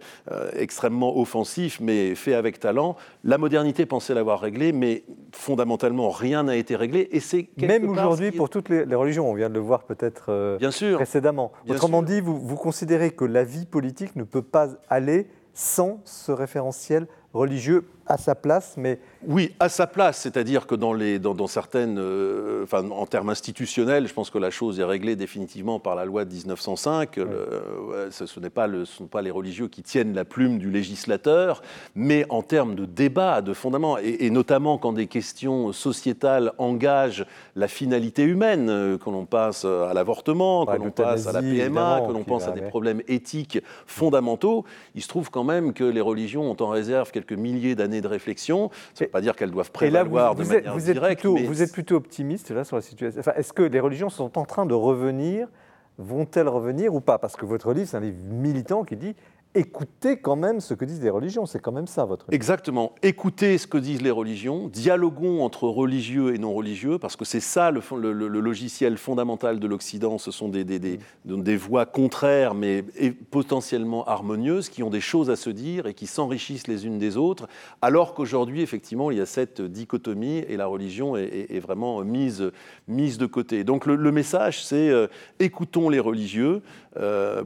extrêmement offensif, mais fait avec talent, la modernité pensait l'avoir réglé, mais fondamentalement rien n'a été réglé. Et c'est même aujourd'hui pour toutes les, religions. On vient de le voir peut-être précédemment. Autrement dit, vous, vous considérez que la vie politique ne peut pas aller sans ce référentiel religieux à sa place, mais oui, à sa place, c'est-à-dire que dans, les, dans, certaines, euh, enfin, en termes institutionnels, je pense que la chose est réglée définitivement par la loi de 1905. ce, n'est pas le, sont pas les religieux qui tiennent la plume du législateur, mais en termes de débat, de fondaments, et, notamment quand des questions sociétales engagent la finalité humaine, euh, que l'on passe à l'avortement, que l'on passe à la PMA, que l'on pense à des problèmes éthiques fondamentaux, il se trouve quand même que les religions ont en réserve quelques milliers d'années de réflexion. Ça ne veut pas dire qu'elles doivent prévaloir vous, de manière vous êtes directe. Plutôt, Vous êtes plutôt optimiste là sur la situation. Enfin, Est-ce que les religions sont en train de revenir? Vont-elles revenir ou pas? Parce que votre livre, c'est un livre militant qui dit écoutez quand même ce que disent les religions. C'est quand même ça votre. Exactement. Écoutez ce que disent les religions. Dialoguons entre religieux et non religieux, parce que c'est ça le, logiciel fondamental de l'Occident. Ce sont des, des, des, voix contraires, mais potentiellement harmonieuses, qui ont des choses à se dire et qui s'enrichissent les unes des autres. Alors qu'aujourd'hui, effectivement, il y a cette dichotomie et la religion est, vraiment mise, mise de côté. Donc le, message, c'est euh, écoutons les religieux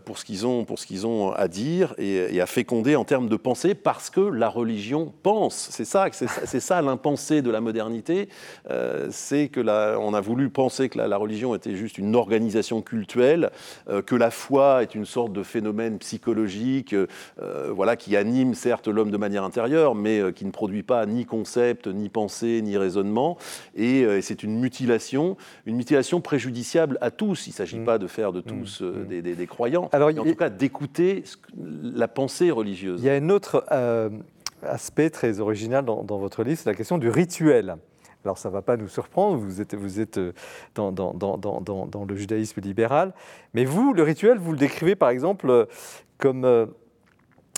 pour ce qu'ils ont, qu'ils ont à dire et, à féconder en termes de pensée parce que la religion pense. C'est ça, c'est ça, l'impensé de la modernité. Euh, c'est que la, on a voulu penser que la, religion était juste une organisation cultuelle, euh, que la foi est une sorte de phénomène psychologique, euh, voilà, qui anime certes l'homme de manière intérieure, mais qui ne produit pas ni concept, ni pensée, ni raisonnement. Et, c'est une mutilation, une mutilation préjudiciable à tous. Il ne s'agit mmh. pas de faire de tous mmh. des, des, croyants, Alors, mais en tout cas d'écouter la pensée religieuse. Il y a un autre euh, aspect très original dans, votre livre, c'est la question du rituel. Alors ça ne va pas nous surprendre, vous êtes, vous êtes euh, dans, dans, dans, le judaïsme libéral, mais vous, le rituel, vous le décrivez par exemple euh, comme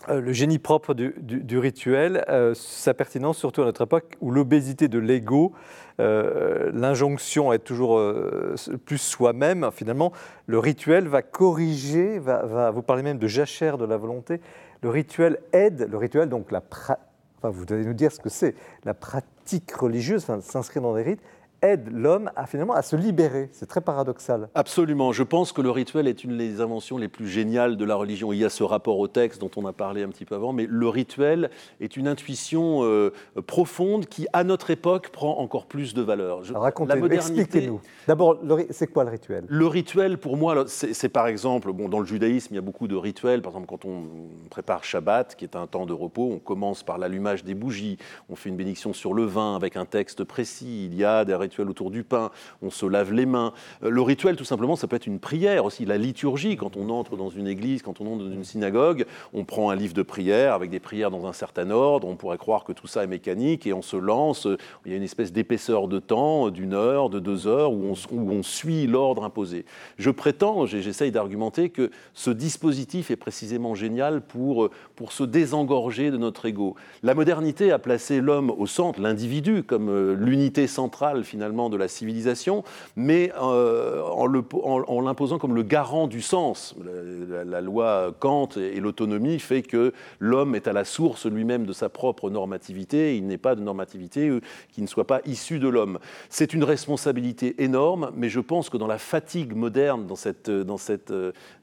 le génie propre du, rituel, sa pertinence surtout à notre époque où l'obésité de l'ego euh, l'injonction à être toujours euh, plus soi-même, finalement, le rituel va corriger, va, vous parlez même de jachère de la volonté, le rituel aide, le rituel, donc la enfin, vous allez nous dire ce que c'est, la pratique religieuse, enfin, s'inscrire dans des rites, aide l'homme à finalement à se libérer. C'est très paradoxal. Absolument. Je pense que le rituel est une des inventions les plus géniales de la religion. Il y a ce rapport au texte dont on a parlé un petit peu avant, mais le rituel est une intuition euh, profonde qui, à notre époque, prend encore plus de valeur. Racontez-nous, expliquez-nous. D'abord, c'est quoi le rituel? Le rituel, pour moi, c'est par exemple, bon, dans le judaïsme, il y a beaucoup de rituels. Par exemple, quand on prépare Shabbat, qui est un temps de repos, on commence par l'allumage des bougies, on fait une bénédiction sur le vin avec un texte précis. Il y a des rituel autour du pain, on se lave les mains. Euh, le rituel, tout simplement, ça peut être une prière aussi. La liturgie, quand on entre dans une église, quand on entre dans une synagogue, on prend un livre de prière avec des prières dans un certain ordre. On pourrait croire que tout ça est mécanique et on se lance. Il y a une espèce d'épaisseur de temps, d'une heure, de deux heures, où on, suit l'ordre imposé. Je prétends, j'essaye d'argumenter que ce dispositif est précisément génial pour, pour se désengorger de notre ego. La modernité a placé l'homme au centre, l'individu, comme euh, l'unité centrale finalement finalement de la civilisation, mais euh, en l'imposant comme le garant du sens. La, loi Kant et, l'autonomie fait que l'homme est à la source lui-même de sa propre normativité, il n'est pas de normativité euh, qui ne soit pas issue de l'homme. C'est une responsabilité énorme, mais je pense que dans la fatigue moderne, dans cette,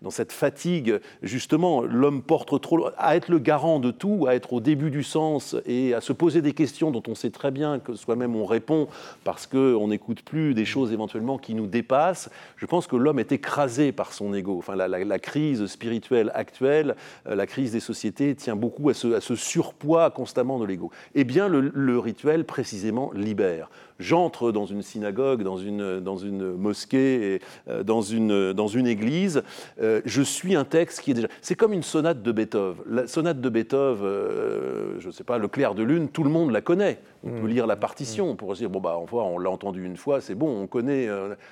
cette fatigue, justement, l'homme porte trop à être le garant de tout, à être au début du sens et à se poser des questions dont on sait très bien que soi-même on répond parce que qu'on n'écoute plus des choses éventuellement qui nous dépassent, je pense que l'homme est écrasé par son ego. Enfin, la, crise spirituelle actuelle, euh, la crise des sociétés tient beaucoup à ce, surpoids constamment de l'ego. Eh bien, le rituel, précisément, libère j'entre dans une synagogue, dans une, dans une mosquée, et, euh, dans, une, dans une église, euh, je suis un texte qui est déjà... C'est comme une sonate de Beethoven. La sonate de Beethoven, euh, je ne sais pas, Le clair de lune, tout le monde la connaît. On peut mmh. lire la partition mmh. pour se dire, bon, bah, on l'a entendu une fois, c'est bon, on connaît.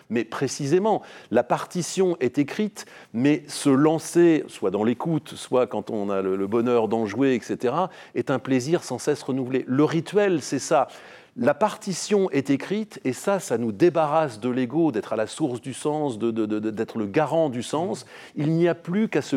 mais précisément, la partition est écrite, mais se lancer, soit dans l'écoute, soit quand on a le bonheur d'en jouer, etc., est un plaisir sans cesse renouvelé. Le rituel, c'est ça. La partition est écrite et ça, ça nous débarrasse de l'ego, d'être à la source du sens, d'être le garant du sens. Il n'y a plus qu'à se,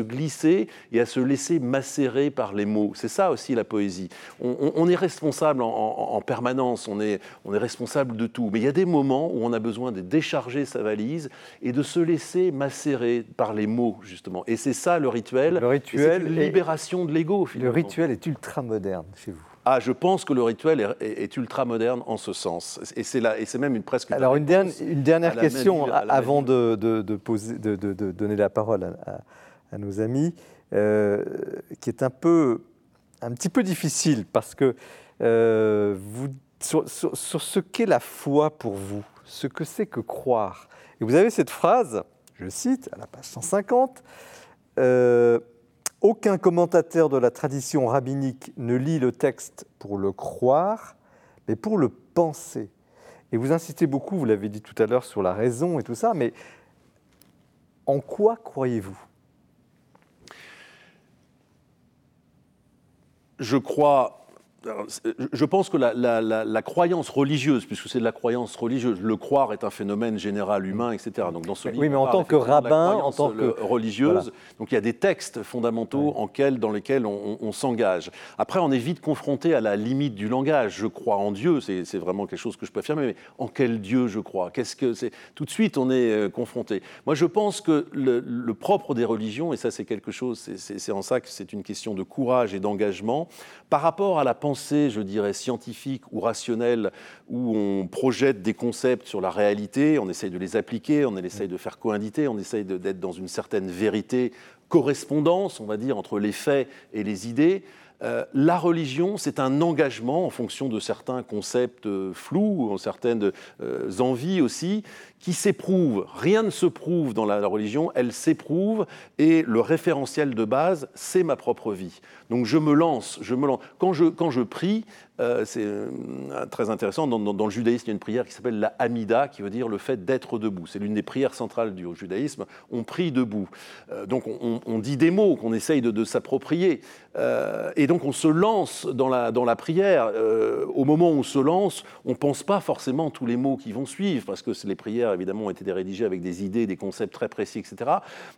glisser et à se laisser macérer par les mots. C'est ça aussi la poésie. On, est responsable en, permanence, on est, on est responsable de tout. Mais il y a des moments où on a besoin de décharger sa valise et de se laisser macérer par les mots, justement. Et c'est ça le rituel. Le rituel. Une libération de l'ego, Le rituel est ultra moderne chez vous. Ah, je pense que le rituel est, ultra moderne en ce sens. Et c'est, là, et c'est même une presque. Alors, une, dernière, une dernière question avant de, de, poser, de, donner la parole à, nos amis, euh, qui est un, peu, un petit peu difficile parce que euh, vous, sur, ce qu'est la foi pour vous, ce que c'est que croire. Et vous avez cette phrase, je cite, à la page 150. Euh, aucun commentateur de la tradition rabbinique ne lit le texte pour le croire, mais pour le penser. Et vous insistez beaucoup, vous l'avez dit tout à l'heure, sur la raison et tout ça, mais en quoi croyez-vous? Je crois je pense que la, croyance religieuse, puisque c'est de la croyance religieuse, le croire est un phénomène général humain, etc. Donc dans ce livre, oui, mais en tant que rabbin, en tant que religieuse, donc il y a des textes fondamentaux dans lesquels on, s'engage. Après, on est vite confronté à la limite du langage. Je crois en Dieu, c'est vraiment quelque chose que je peux affirmer. Mais en quel Dieu je crois? Qu'est-ce que c'est? Tout de suite, on est euh, confronté. Moi, je pense que le, le propre des religions, et ça, c'est quelque chose, c'est en ça que c'est une question de courage et d'engagement, par rapport à la pensée je dirais, scientifique ou rationnelle, où on projette des concepts sur la réalité, on essaye de les appliquer, on essaye de faire coïncider, on essaye d'être dans une certaine vérité, correspondance, on va dire, entre les faits et les idées. Euh, la religion, c'est un engagement en fonction de certains concepts euh, flous, certaines euh, envies aussi, qui s'éprouve. Rien ne se prouve dans la, religion, elle s'éprouve et le référentiel de base, c'est ma propre vie. Donc je me lance, je me lance. Quand je, quand je prie, euh, c'est euh, très intéressant, dans, le judaïsme, il y a une prière qui s'appelle la Hamida, qui veut dire le fait d'être debout. C'est l'une des prières centrales du judaïsme. On prie debout. Euh, donc on, dit des mots qu'on essaye de, s'approprier. et donc on se lance dans la, dans la prière. au moment où on se lance, on ne pense pas forcément tous les mots qui vont suivre, parce que les prières évidemment, ont été rédigés avec des idées, des concepts très précis, etc.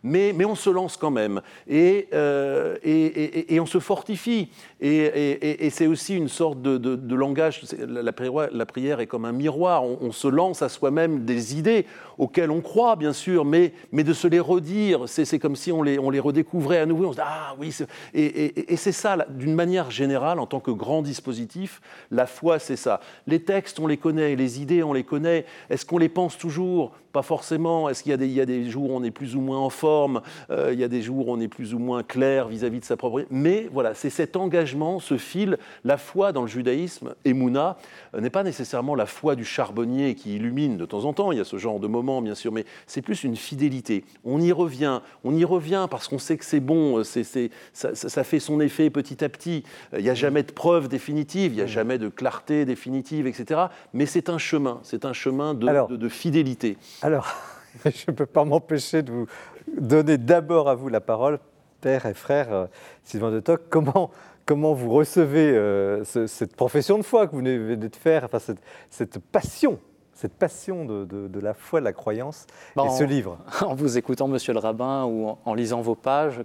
Mais, mais on se lance quand même. Et, euh, et, on se fortifie. Et, c'est aussi une sorte de, de, langage. La prière, la prière, est comme un miroir. On, se lance à soi-même des idées auxquelles on croit, bien sûr, mais, mais de se les redire. C'est comme si on les, on les redécouvrait à nouveau. On se ah oui. Et, c'est ça, d'une manière générale, en tant que grand dispositif, la foi, c'est ça. Les textes, on les connaît. Les idées, on les connaît. Est-ce qu'on les pense toujours jour pas forcément. Est-ce qu'il y, a des jours où on est plus ou moins en forme euh, Il y a des jours où on est plus ou moins clair vis-à-vis de sa propre... Mais voilà, c'est cet engagement, ce fil. La foi dans le judaïsme, Emouna, euh, n'est pas nécessairement la foi du charbonnier qui illumine de temps en temps. Il y a ce genre de moment, bien sûr, mais c'est plus une fidélité. On y revient. On y revient parce qu'on sait que c'est bon. C'est, ça, ça, fait son effet petit à petit. Il n'y a jamais de preuve définitive. Il n'y a jamais de clarté définitive, etc. Mais c'est un chemin. C'est un chemin de, de fidélité alors, je ne peux pas m'empêcher de vous donner d'abord à vous la parole, père et frère euh, Sylvain de Toc. Comment, comment vous recevez euh, cette profession de foi que vous venez de faire, enfin, cette, passion cette passion de, la foi, de la croyance, et ce livre? En vous écoutant, monsieur le rabbin, ou en, lisant vos pages,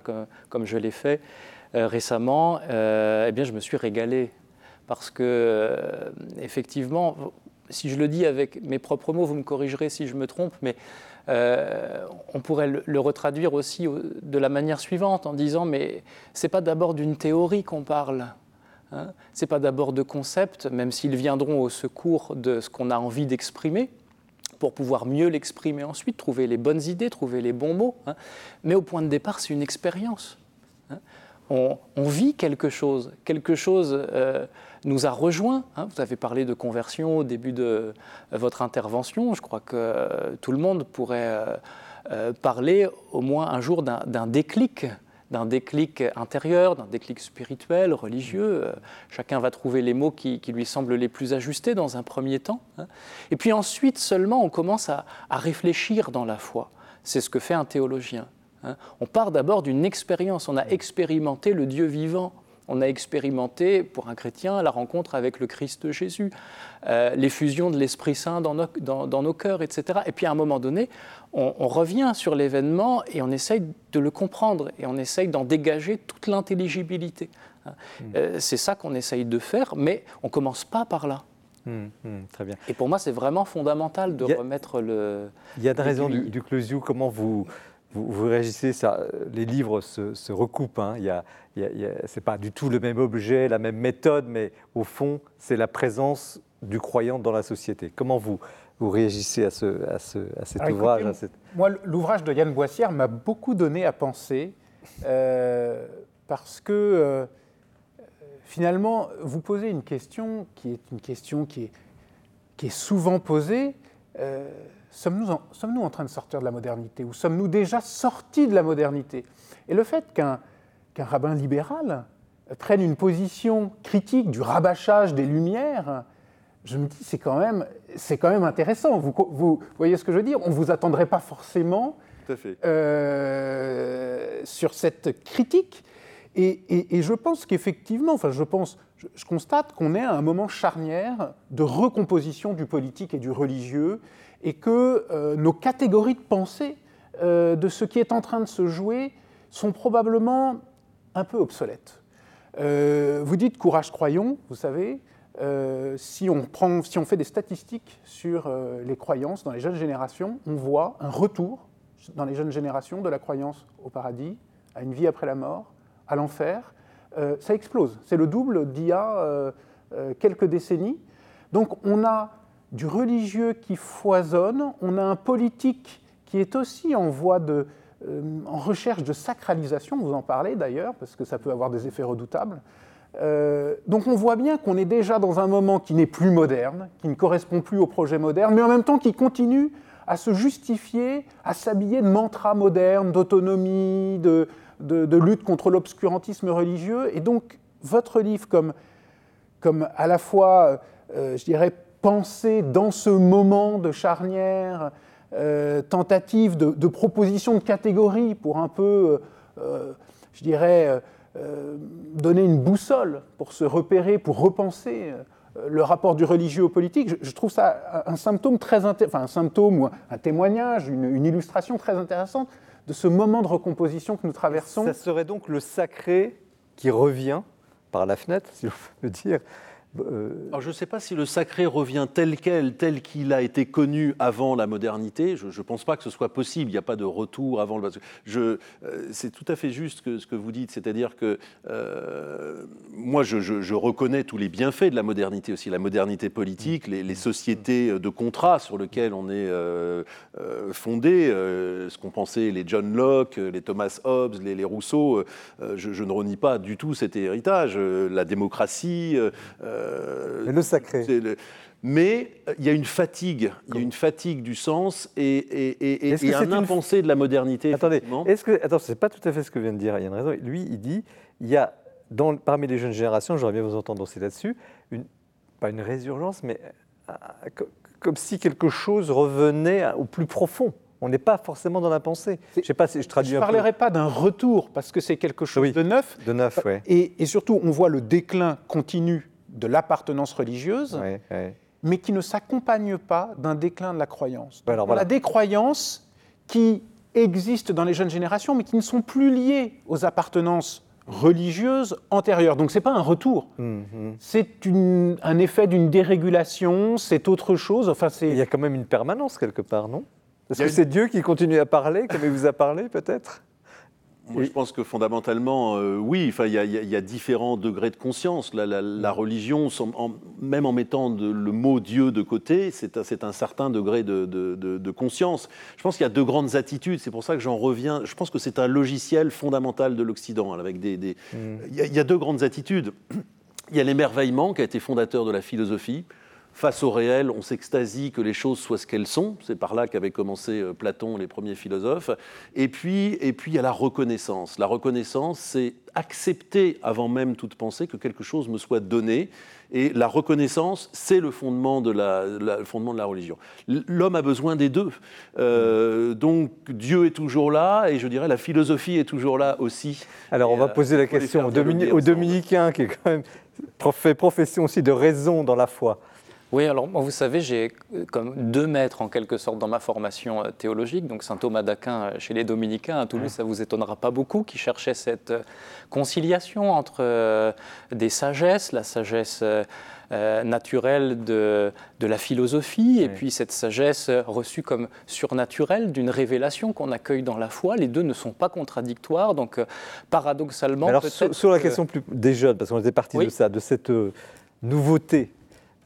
comme, je l'ai fait euh, récemment, eh bien, je me suis régalé. Parce que, effectivement, si je le dis avec mes propres mots, vous me corrigerez si je me trompe, mais euh, on pourrait le, retraduire aussi de la manière suivante en disant mais c'est pas d'abord d'une théorie qu'on parle. Hein. Ce n'est pas d'abord de concepts, même s'ils viendront au secours de ce qu'on a envie d'exprimer, pour pouvoir mieux l'exprimer ensuite, trouver les bonnes idées, trouver les bons mots. Hein. Mais au point de départ, c'est une expérience. Hein. On, vit quelque chose, quelque chose euh, nous a rejoint. Vous avez parlé de conversion au début de euh, votre intervention. Je crois que euh, tout le monde pourrait parler au moins un jour d'un déclic d'un déclic intérieur, d'un déclic spirituel, religieux. Chacun va trouver les mots qui, lui semblent les plus ajustés dans un premier temps. Hein. Et puis ensuite seulement on commence à, réfléchir dans la foi. C'est ce que fait un théologien. Hein. On part d'abord d'une expérience, on a expérimenté le Dieu vivant on a expérimenté, pour un chrétien, la rencontre avec le Christ Jésus, euh, l'effusion de l'Esprit Saint dans nos, cœurs, etc. Et puis à un moment donné, on, revient sur l'événement et on essaye de le comprendre et on essaye d'en dégager toute l'intelligibilité. Hein. Hmm. Euh, c'est ça qu'on essaye de faire, mais on ne commence pas par là. Hmm, hmm, très bien. Et pour moi, c'est vraiment fondamental de remettre le. Il y a une raison du, du. Comment vous, vous, réagissez, ça, les livres se, recoupent. Hein. Il y c'est pas du tout le même objet, la même méthode, mais au fond, c'est la présence du croyant dans la société. Comment vous, vous réagissez à, ce, à, ce, à cet ouvrage Moi, l'ouvrage de Yann Boissière m'a beaucoup donné à penser, euh, parce que euh, finalement, vous posez une question qui est une question qui est, qui est souvent posée. Euh, sommes-nous en, sommes en, train de sortir de la modernité ou sommes-nous déjà sortis de la modernité? Et le fait qu'un rabbin libéral prenne une position critique du rabâchage des Lumières, je me dis c'est quand même c'est quand même intéressant. Vous, vous, voyez ce que je veux dire? On ne vous attendrait pas forcément euh, sur cette critique. Et, et je pense qu'effectivement, enfin je pense, je, je constate qu'on est à un moment charnière de recomposition du politique et du religieux et que euh, nos catégories de pensée euh, de ce qui est en train de se jouer sont probablement un peu obsolètes. Euh, vous dites courage croyons, vous savez, si, on prend, si on fait des statistiques sur les croyances dans les jeunes générations, on voit un retour dans les jeunes générations de la croyance au paradis, à une vie après la mort, à l'enfer. ça explose. C'est le double d'il y a quelques décennies. Donc on a du religieux qui foisonne, on a un politique qui est aussi en voie de, euh, en recherche de sacralisation, vous en parlez d'ailleurs, parce que ça peut avoir des effets redoutables. Euh, donc on voit bien qu'on est déjà dans un moment qui n'est plus moderne, qui ne correspond plus au projet moderne, mais en même temps qui continue à se justifier, à s'habiller de mantras modernes, d'autonomie, de, de, lutte contre l'obscurantisme religieux. Et donc votre livre, comme, comme à la fois, euh, je dirais, penser dans ce moment de charnière, euh, tentative de, proposition de catégorie pour un peu, euh, euh, je dirais, donner une boussole pour se repérer, pour repenser le rapport du religieux au politique, je, trouve ça un symptôme très enfin un symptôme ou un témoignage, une, illustration très intéressante de ce moment de recomposition que nous traversons. Ça serait donc le sacré qui revient par la fenêtre, si on peut dire, euh, Alors je ne sais pas si le sacré revient tel quel, tel qu'il a été connu avant la modernité. Je ne pense pas que ce soit possible. Il n'y a pas de retour avant le. Euh, c'est tout à fait juste ce que vous dites, c'est-à-dire que euh, moi, je, reconnais tous les bienfaits de la modernité aussi, la modernité politique, les, sociétés de contrat sur lesquelles on est fondé, ce qu'ont pensé les John Locke, les Thomas Hobbes, les, Rousseau. Je, ne renie pas du tout cet héritage. la démocratie. Euh, le sacré. mais euh, il y a une fatigue, il y a une fatigue du sens et, et, et, un impensé de la modernité. Attendez, est-ce que attends, c'est pas tout à fait ce que vient de dire Yann Raison. Lui, il dit, il y a dans, parmi les jeunes générations, j'aurais bien vous entendre aussi là-dessus, une, pas une résurgence, mais euh, comme si quelque chose revenait au plus profond. On n'est pas forcément dans la pensée. Je sais pas si je traduis. Je ne parlerai pas d'un retour parce que c'est quelque chose de neuf. De neuf, oui. Et, et, surtout, on voit le déclin continu de l'appartenance religieuse, mais qui ne s'accompagne pas d'un déclin de la croyance. On a des croyances qui existent dans les jeunes générations, mais qui ne sont plus liées aux appartenances religieuses antérieures. Donc ce n'est pas un retour, mm-hmm. c'est un effet d'une dérégulation, c'est autre chose. Enfin, il y a quand même une permanence quelque part, non? Est-ce que c'est Dieu qui continue à parler, comme il vous a parlé peut-être? Moi, je pense que fondamentalement, euh, oui, il y, y, a différents degrés de conscience. La, la, la religion, en, même en mettant de, le mot Dieu de côté, c'est un, un, certain degré de, de, de conscience. Je pense qu'il y a deux grandes attitudes. C'est pour ça que j'en reviens. Je pense que c'est un logiciel fondamental de l'Occident, avec des. des... Mm. Il, y a, il y a deux grandes attitudes. Il y a l'émerveillement qui a été fondateur de la philosophie face au réel, on s'extasie que les choses soient ce qu'elles sont. C'est par là qu'avait commencé euh, Platon, les premiers philosophes. Et puis, et puis, il y a la reconnaissance. La reconnaissance, c'est accepter avant même toute pensée que quelque chose me soit donné. Et la reconnaissance, c'est le fondement de la, fondement de la religion. L'homme a besoin des deux. Euh, donc Dieu est toujours là, et je dirais la philosophie est toujours là aussi. Alors on va euh, poser la question aux, dominicains, qui quand même fait profession aussi de raison dans la foi. Oui, alors vous savez, j'ai euh, comme deux maîtres en quelque sorte dans ma formation euh, théologique, donc saint Thomas d'Aquin euh, chez les dominicains à Toulouse, ça vous étonnera pas beaucoup, qui cherchait cette conciliation entre des sagesses, la sagesse naturelle de, de, la philosophie, et puis cette sagesse reçue comme surnaturelle d'une révélation qu'on accueille dans la foi. Les deux ne sont pas contradictoires, donc paradoxalement. Alors sur, la question plus des jeunes, parce qu'on était parti de ça, de cette nouveauté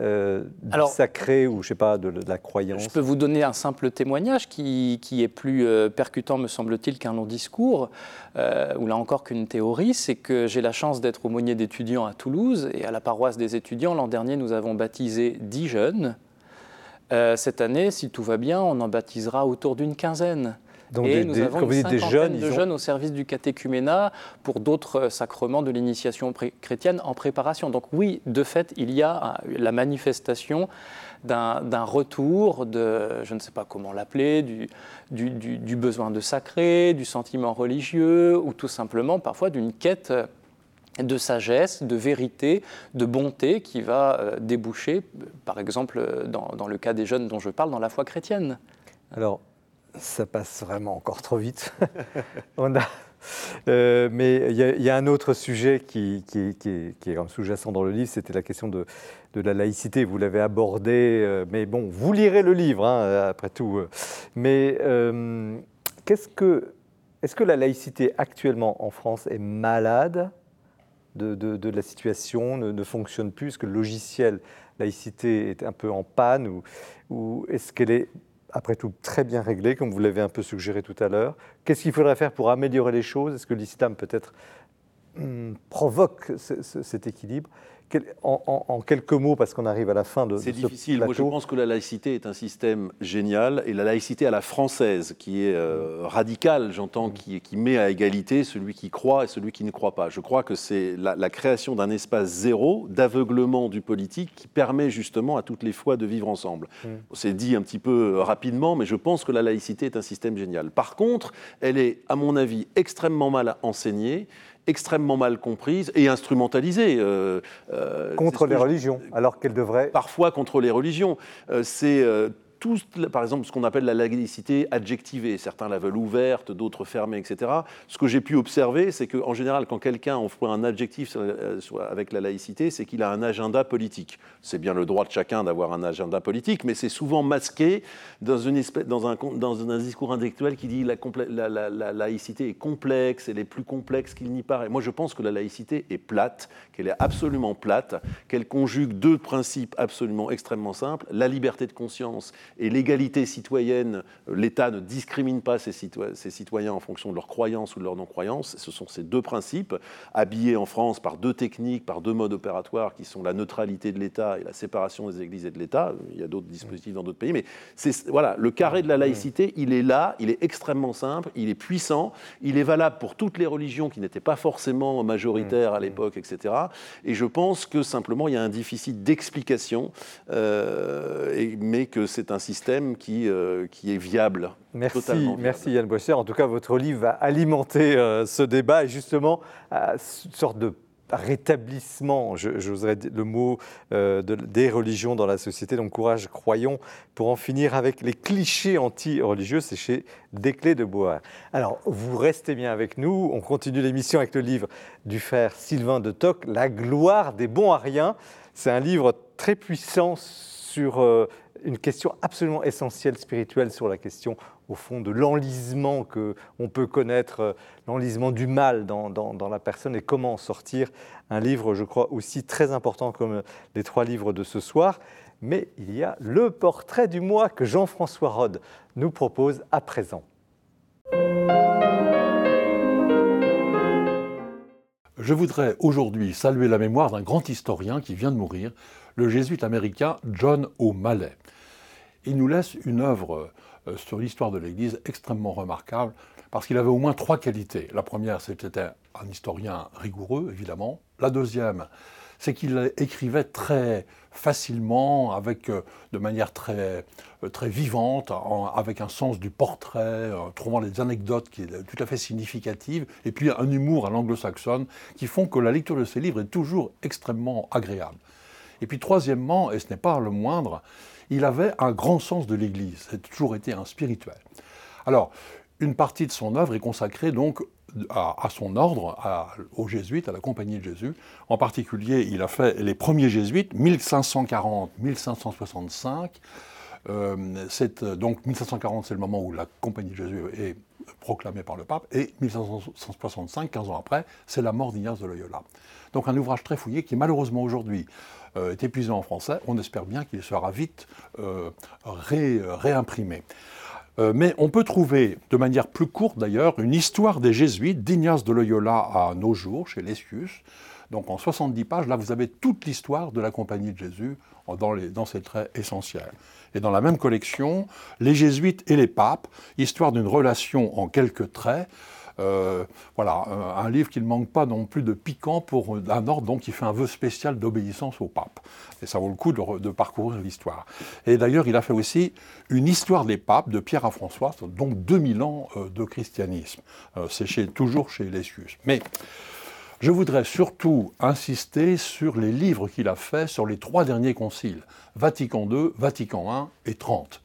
euh, Alors, sacré ou je sais pas de, la croyance Je peux vous donner un simple témoignage qui, qui est plus euh, percutant, me semble-t-il, qu'un long discours, euh, ou là encore qu'une théorie. C'est que j'ai la chance d'être aumônier d'étudiants à Toulouse et à la paroisse des étudiants. L'an dernier, nous avons baptisé dix jeunes. Cette année, si tout va bien, on en baptisera autour d'une quinzaine. Donc et nous avons une des jeunes, de jeunes au service du catéchuménat pour d'autres euh, sacrements de l'initiation chrétienne en préparation. Donc oui, de fait, il y a la manifestation d'un retour de, je ne sais pas comment l'appeler, du, du, du, besoin de sacré, du sentiment religieux, ou tout simplement parfois d'une quête de sagesse, de vérité, de bonté qui va euh, déboucher, par exemple, dans, dans, le cas des jeunes dont je parle, dans la foi chrétienne. Alors, ça passe vraiment encore trop vite. On euh, mais il y, a un autre sujet qui, qui, qui est, sous-jacent dans le livre, c'était la question de, la laïcité. Vous l'avez abordé, euh, mais bon, vous lirez le livre, hein, après tout. Mais euh, qu'est-ce que, est-ce que la laïcité actuellement en France est malade de, la situation, ne, ne, fonctionne plus? Est-ce que le logiciel laïcité est un peu en panne ou est-ce qu'elle est après tout, très bien réglé, comme vous l'avez un peu suggéré tout à l'heure. Qu'est-ce qu'il faudrait faire pour améliorer les choses? Est-ce que l'islam peut-être hum, provoque cet équilibre? En, quelques mots, parce qu'on arrive à la fin de, C'est difficile. Moi, je pense que la laïcité est un système génial, et la laïcité à la française, qui est euh, radicale, j'entends, qui, qui, met à égalité celui qui croit et celui qui ne croit pas. Je crois que c'est la, création d'un espace zéro d'aveuglement du politique qui permet justement à toutes les fois de vivre ensemble. Mm. C'est dit un petit peu euh, rapidement, mais je pense que la laïcité est un système génial. Par contre, elle est, à mon avis, extrêmement mal enseignée extrêmement mal comprise et instrumentalisée. Euh, euh, contre les religions, alors qu'elle devrait... Parfois contre les religions. Euh, c'est tout, par exemple, ce qu'on appelle la laïcité adjectivée. Certains la veulent ouverte, d'autres fermée, etc. Ce que j'ai pu observer, c'est qu'en général, quand quelqu'un offre un adjectif euh, avec la laïcité, c'est qu'il a un agenda politique. C'est bien le droit de chacun d'avoir un agenda politique, mais c'est souvent masqué dans, un, discours intellectuel qui dit la, la, la laïcité est complexe, elle est plus complexe qu'il n'y paraît. Moi, je pense que la laïcité est plate, qu'elle est absolument plate, qu'elle conjugue deux principes absolument extrêmement simples, la liberté de conscience et l'égalité citoyenne, l'État ne discrimine pas ses, citoyens en fonction de leur croyance ou de leur non-croyance. Ce sont ces deux principes, habillés en France par deux techniques, par deux modes opératoires qui sont la neutralité de l'État et la séparation des églises et de l'État. Il y a d'autres dispositifs dans d'autres pays, mais voilà, le carré de la laïcité, il est là, il est extrêmement simple, il est puissant, il est valable pour toutes les religions qui n'étaient pas forcément majoritaires à l'époque, etc. Et je pense que simplement il y a un déficit d'explication, euh, mais que c'est un système qui, euh, qui est viable. Merci, merci Yann Boisser. En tout cas, votre livre va alimenter euh, ce débat et justement, une sorte de rétablissement, j'oserais le mot, euh, de, des religions dans la société. Donc courage, croyons, pour en finir avec les clichés anti-religieux, c'est chez Desclés de Bois. Alors, vous restez bien avec nous. On continue l'émission avec le livre du frère Sylvain de Toc, La gloire des bons ariens. C'est un livre très puissant sur une question absolument essentielle spirituelle sur la question, au fond, de l'enlisement que on peut connaître, euh, l'enlisement du mal dans, dans, la personne et comment en sortir. Un livre, je crois, aussi très important comme les trois livres de ce soir. Mais il y a le portrait du mois que Jean-François Rode nous propose à présent. Je voudrais aujourd'hui saluer la mémoire d'un grand historien qui vient de mourir, le jésuite américain John O'Malley. Il nous laisse une œuvre euh, sur l'histoire de l'Église extrêmement remarquable parce qu'il avait au moins trois qualités. La première, c'était un historien rigoureux, évidemment. La deuxième, c'est qu'il écrivait très facilement, avec, euh, de manière très, euh, très vivante, avec un sens du portrait, euh, trouvant des anecdotes qui est tout à fait significatives, et puis un humour à l'anglo-saxonne, qui font que la lecture de ses livres est toujours extrêmement agréable. Et puis troisièmement, et ce n'est pas le moindre, il avait un grand sens de l'Église, c'est toujours été un spirituel. Alors, une partie de son œuvre est consacrée donc à, son ordre, aux jésuites, à la Compagnie de Jésus. En particulier, il a fait les premiers jésuites, 1540-1565. Euh, donc 1540, c'est le moment où la Compagnie de Jésus est proclamée par le pape, et 1565, 15 ans après, c'est la mort d'Ignace de Loyola. Donc un ouvrage très fouillé qui malheureusement aujourd'hui euh, est épuisé en français. On espère bien qu'il sera vite euh, réimprimé. Euh, mais on peut trouver, de manière plus courte d'ailleurs, une histoire des jésuites d'Ignace de Loyola à nos jours, chez Lescius. Donc en 70 pages, là vous avez toute l'histoire de la Compagnie de Jésus dans, les, dans ses traits essentiels. Et dans la même collection, les jésuites et les papes, histoire d'une relation en quelques traits, euh, voilà, un livre qui ne manque pas non plus de piquant pour un ordre donc, qui fait un vœu spécial d'obéissance au pape. Et ça vaut le coup de, parcourir l'histoire. Et d'ailleurs, il a fait aussi une histoire des papes de Pierre à François, donc 2000 ans euh, de christianisme. Euh, c'est toujours chez Lessius. Mais je voudrais surtout insister sur les livres qu'il a faits sur les trois derniers conciles, Vatican II, Vatican I et Trente.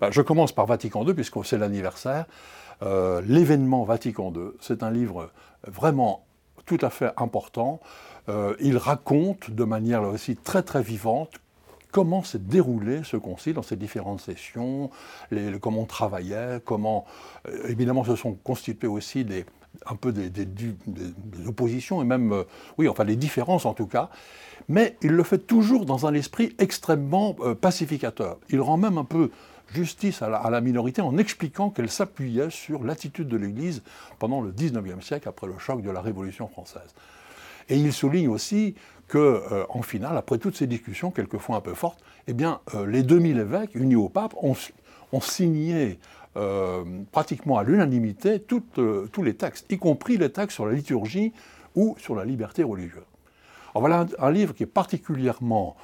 Ben, je commence par Vatican II, puisque c'est l'anniversaire. Euh, l'événement Vatican II. C'est un livre vraiment tout à fait important. Euh, il raconte de manière aussi très très vivante comment s'est déroulé ce concile dans ses différentes sessions, comment on travaillait, comment euh, évidemment se sont constituées aussi des, un peu des, oppositions et même, oui, enfin des différences en tout cas, mais il le fait toujours dans un esprit extrêmement pacificateur. Il rend même un peu justice à la, minorité en expliquant qu'elle s'appuyait sur l'attitude de l'Église pendant le XIXe siècle, après le choc de la Révolution française. Et il souligne aussi que, euh, en finale, après toutes ces discussions, quelquefois un peu fortes, eh bien, euh, les 2000 évêques unis au pape ont, signé euh, pratiquement à l'unanimité tous les textes, y compris les textes sur la liturgie ou sur la liberté religieuse. Alors voilà un livre qui est particulièrement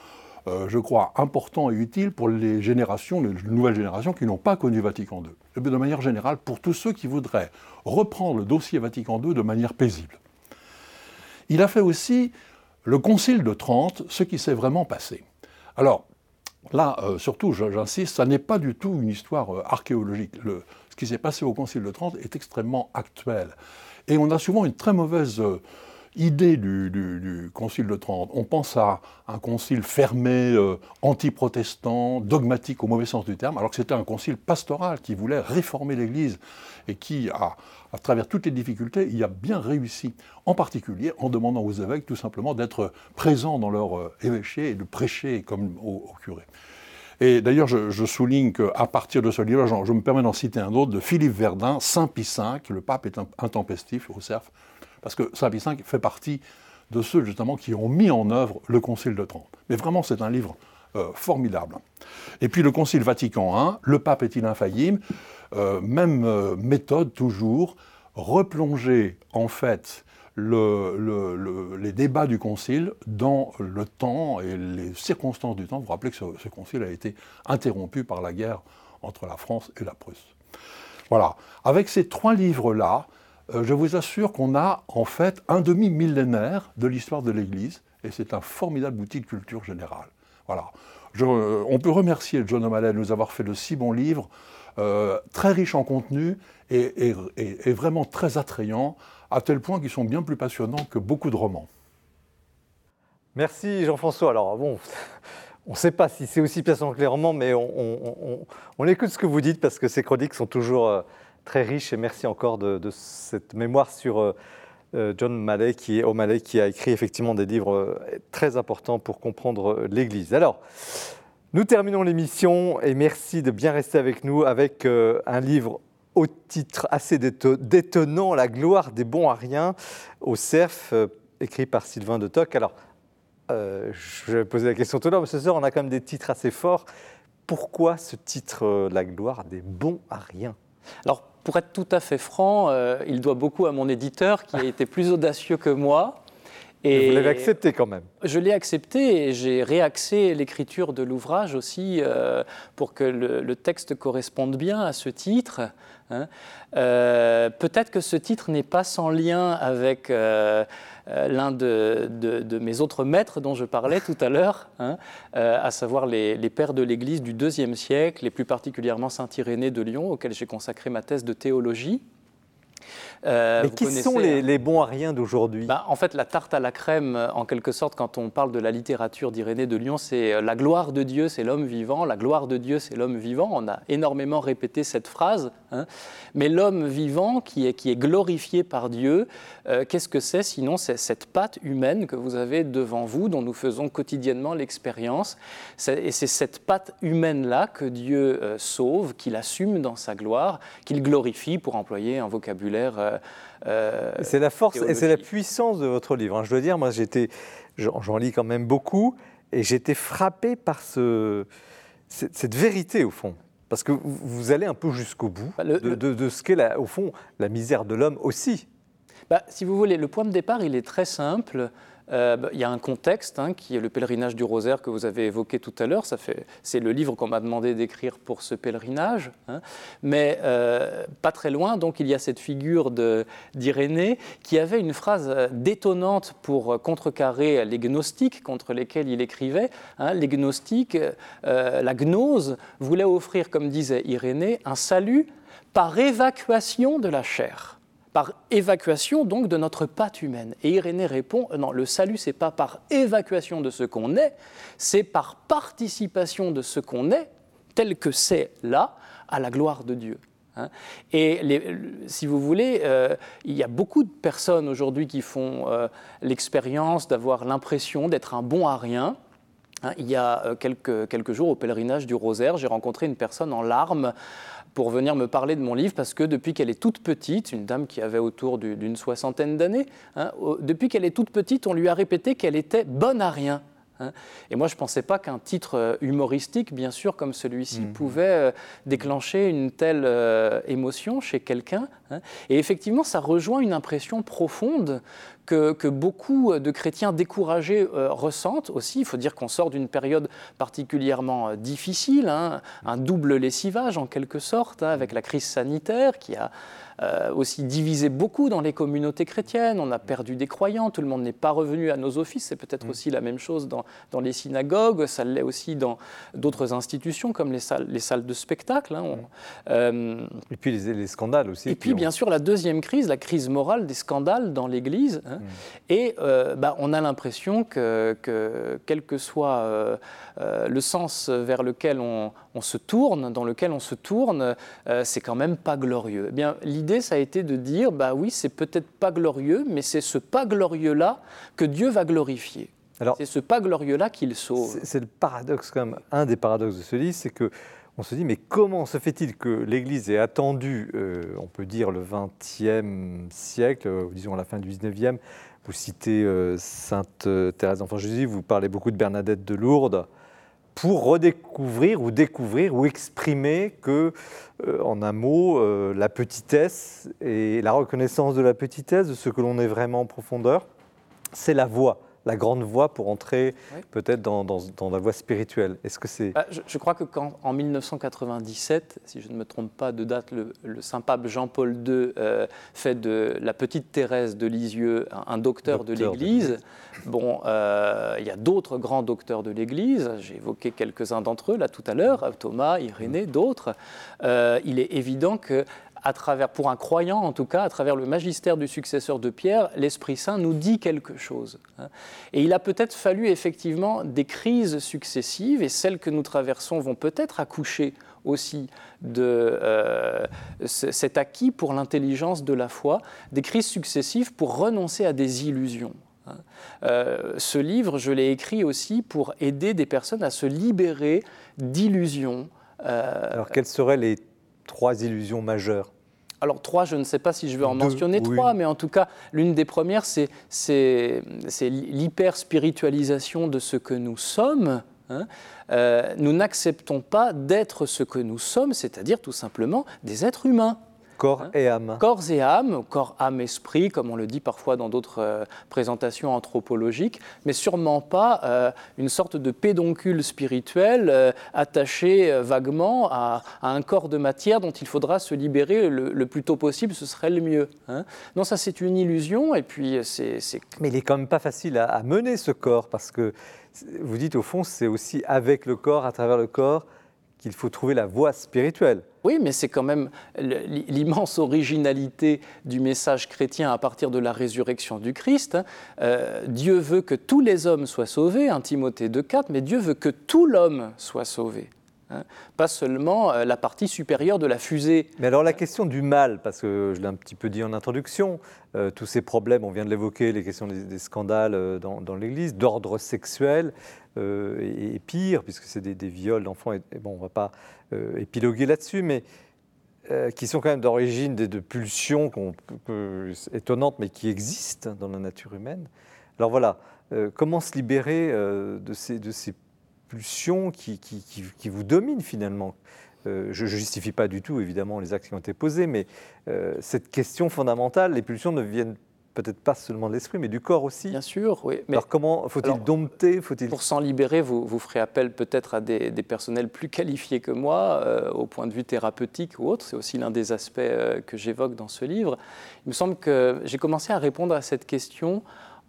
euh, je crois, important et utile pour les générations, les nouvelles générations qui n'ont pas connu Vatican II. Et de manière générale, pour tous ceux qui voudraient reprendre le dossier Vatican II de manière paisible. Il a fait aussi le Concile de Trente, ce qui s'est vraiment passé. Alors, là, euh, surtout, j'insiste, ça n'est pas du tout une histoire euh, archéologique. ce qui s'est passé au Concile de Trente est extrêmement actuel. Et on a souvent une très mauvaise idée du, Concile de Trente. On pense à un concile fermé, euh, anti-protestant, dogmatique au mauvais sens du terme, alors que c'était un concile pastoral qui voulait réformer l'Église et qui, à travers toutes les difficultés, y a bien réussi, en particulier en demandant aux évêques tout simplement d'être présents dans leur euh, évêché et de prêcher comme au, curé. Et d'ailleurs, je, souligne qu'à partir de ce livre, je, me permets d'en citer un autre, de Philippe Verdun, Saint Pie V, le pape est intempestif au cerf, parce que Saint Pie V fait partie de ceux justement qui ont mis en œuvre le Concile de Trente. Mais vraiment, c'est un livre euh, formidable. Et puis le Concile Vatican I, le pape est-il infaillible? Euh, Même euh, méthode toujours, replonger en fait les débats du Concile dans le temps et les circonstances du temps. Vous vous rappelez que ce, Concile a été interrompu par la guerre entre la France et la Prusse. Voilà. Avec ces trois livres-là, je vous assure qu'on a en fait un demi-millénaire de l'histoire de l'Église, et c'est un formidable outil de culture générale. Voilà. Euh, on peut remercier John O'Malley de nous avoir fait de si bons livres, euh, très riches en contenu et, vraiment très attrayants, à tel point qu'ils sont bien plus passionnants que beaucoup de romans. Merci Jean-François. Alors bon, on ne sait pas si c'est aussi piéçant clairement, mais on, écoute ce que vous dites parce que ces chroniques sont toujours euh, très riches et merci encore de, cette mémoire sur euh, euh, John Mallet qui, O'Malley qui a écrit effectivement des livres très importants pour comprendre l'Église. Alors, nous terminons l'émission et merci de bien rester avec nous avec un livre au titre assez détonnant, La gloire des bons à rien, au CERF, écrit par Sylvain de Toc. Alors, euh, je vais poser la question tout à l'heure, mais ce soir, on a quand même des titres assez forts. Pourquoi ce titre, euh, La gloire des bons à rien? Alors, pour être tout à fait franc, euh, il doit beaucoup à mon éditeur qui a été plus audacieux que moi. Et vous l'avez accepté quand même Je l'ai accepté et j'ai réaxé l'écriture de l'ouvrage aussi pour que le, texte corresponde bien à ce titre. Hein. Peut-être que ce titre n'est pas sans lien avec euh, l'un de, mes autres maîtres dont je parlais tout à l'heure, hein, euh, à savoir les, pères de l'Église du IIe siècle, et plus particulièrement Saint Irénée de Lyon, auquel j'ai consacré ma thèse de théologie. Euh, Mais qui sont les, bons à rien d'aujourd'hui? Bah, En fait, la tarte à la crème, en quelque sorte, quand on parle de la littérature d'Irénée de Lyon, c'est la gloire de Dieu, c'est l'homme vivant, la gloire de Dieu, c'est l'homme vivant. On a énormément répété cette phrase. Hein. Mais l'homme vivant qui est, qui est glorifié par Dieu, euh, qu'est-ce que c'est? Sinon c'est cette patte humaine que vous avez devant vous, dont nous faisons quotidiennement l'expérience. Et c'est cette patte humaine-là que Dieu euh, sauve, qu'il assume dans sa gloire, qu'il glorifie, pour employer un vocabulaire. Euh, c'est la force et c'est la puissance de votre livre. Hein. Je dois dire, moi, j'étais, j'en lis quand même beaucoup, et j'étais frappé par ce, cette vérité au fond. Parce que vous allez un peu jusqu'au bout bah, de, ce qu'est, au fond, la misère de l'homme aussi. Bah, si vous voulez, le point de départ, il est très simple. Euh, bah, il y a un contexte hein, qui est le pèlerinage du rosaire que vous avez évoqué tout à l'heure. C'est le livre qu'on m'a demandé d'écrire pour ce pèlerinage. Hein. Mais euh, pas très loin, donc il y a cette figure d'Irénée qui avait une phrase euh, détonnante pour contrecarrer les gnostiques contre lesquels il écrivait. Hein. Les gnostiques, la gnose voulait offrir, comme disait Irénée, un salut par évacuation de la chair par évacuation donc de notre patte humaine. Et Irénée répond euh, non, le salut c'est pas par évacuation de ce qu'on est, c'est par participation de ce qu'on est tel que c'est là à la gloire de Dieu. Hein. Et si vous voulez, euh, il y a beaucoup de personnes aujourd'hui qui font euh, l'expérience d'avoir l'impression d'être un bon à rien. Hein. il y a quelques, quelques jours au pèlerinage du Rosaire, j'ai rencontré une personne en larmes pour venir me parler de mon livre parce que depuis qu'elle est toute petite, une dame qui avait autour d'une soixantaine d'années, hein, depuis qu'elle est toute petite, on lui a répété qu'elle était bonne à rien. Hein. Et moi, je ne pensais pas qu'un titre euh, humoristique, bien sûr, comme celui-ci, mmh. pouvait euh, déclencher une telle euh, émotion chez quelqu'un. Hein. Et effectivement, ça rejoint une impression profonde que, beaucoup de chrétiens découragés ressentent aussi. Il faut dire qu'on sort d'une période particulièrement difficile, hein, un double lessivage en quelque sorte, avec la crise sanitaire qui a euh, aussi divisé beaucoup dans les communautés chrétiennes. On a perdu des croyants, tout le monde n'est pas revenu à nos offices. C'est peut-être mm. aussi la même chose dans, dans les synagogues, ça l'est aussi dans d'autres institutions comme les salles, les salles de spectacle. Hein. Mm. Euh, et puis les, scandales aussi. Et puis bien sûr la deuxième crise, la crise morale des scandales dans l'Église. Hein. Mm. Et euh, bah, on a l'impression que, que, quel que soit le sens vers lequel on, on, se tourne, dans lequel on se tourne, c'est quand même pas glorieux. Eh bien l'idée ça a été de dire, bah oui, c'est peut-être pas glorieux, mais c'est ce pas glorieux-là que Dieu va glorifier. C'est ce pas glorieux-là qu'il sauve. C'est le paradoxe, quand même, un des paradoxes de ce livre, c'est que on se dit, mais comment se fait-il que l'Église ait attendu, euh, on peut dire, le XXe siècle, euh, disons la fin du XIXe Vous citez euh, Sainte Thérèse d'Enfant Jésus, vous parlez beaucoup de Bernadette de Lourdes. Pour redécouvrir ou découvrir ou exprimer que, en un mot, la petitesse et la reconnaissance de la petitesse, de ce que l'on est vraiment en profondeur, c'est la voie la grande voie pour entrer peut-être dans, la voie spirituelle. Est-ce que c'est bah, je, crois que quand en 1997, si je ne me trompe pas de date, le, saint pape Jean-Paul II euh, fait de la petite Thérèse de Lisieux un, docteur, de l'Église. Bon, euh, il y a d'autres grands docteurs de l'Église. J'ai évoqué quelques-uns d'entre eux là tout à l'heure, Thomas, Irénée, d'autres. Euh, il est évident que pour un croyant en tout cas, à travers le magistère du successeur de Pierre, l'Esprit Saint nous dit quelque chose. hein. Et il a peut-être fallu effectivement des crises successives, et celles que nous traversons vont peut-être accoucher aussi de euh, cet acquis pour l'intelligence de la foi, des crises successives pour renoncer à des illusions. hein. Euh, ce livre, je l'ai écrit aussi pour aider des personnes à se libérer d'illusions. euh, Alors, quelles seraient les trois illusions majeures alors trois, je ne sais pas si je vais en Deux, mentionner oui. trois, mais en tout cas, l'une des premières, c'est l'hyper-spiritualisation de ce que nous sommes. hein. Euh, nous n'acceptons pas d'être ce que nous sommes, c'est-à-dire tout simplement des êtres humains. Corps Hein et âme. Corps et âme, corps, âme, esprit, comme on le dit parfois dans d'autres euh, présentations anthropologiques, mais sûrement pas euh, une sorte de pédoncule spirituel euh, attaché vaguement à, à un corps de matière dont il faudra se libérer le, le plus tôt possible, ce serait le mieux. hein. Non, ça c'est une illusion, et puis c'est c'est Mais il est quand même pas facile à, à mener ce corps parce que vous dites au fond c'est aussi avec le corps, à travers le corps, qu'il faut trouver la voie spirituelle. Oui, mais c'est quand même l'immense originalité du message chrétien à partir de la résurrection du Christ. hein. Euh, Dieu veut que tous les hommes soient sauvés, 1 Timothée 2,4, mais Dieu veut que tout l'homme soit sauvé. hein. Pas seulement euh, la partie supérieure de la fusée. Mais alors la question du mal, parce que je l'ai un petit peu dit en introduction, euh, tous ces problèmes, on vient de l'évoquer, les questions des, scandales dans, l'Église, d'ordre sexuel, et, et pire, puisque c'est des, viols d'enfants, et, bon, on ne va pas euh, épiloguer là-dessus, mais euh, qui sont quand même d'origine de pulsions que- étonnantes, mais qui existent dans la nature humaine. Alors voilà, euh, comment se libérer euh, de, ces, de ces pulsions qui, qui- qui- vous dominent finalement? Euh, Je ne justifie pas du tout, évidemment, les actes qui ont été posés, mais euh, cette question fondamentale, les pulsions ne viennent peut-être pas seulement de l'esprit, mais du corps aussi. Bien sûr, oui. Mais Alors comment faut-il dompter Faut-il pour s'en libérer, vous, vous ferez appel peut-être à des, des personnels plus qualifiés que moi, euh, au point de vue thérapeutique ou autre. C'est aussi l'un des aspects euh, que j'évoque dans ce livre. Il me semble que j'ai commencé à répondre à cette question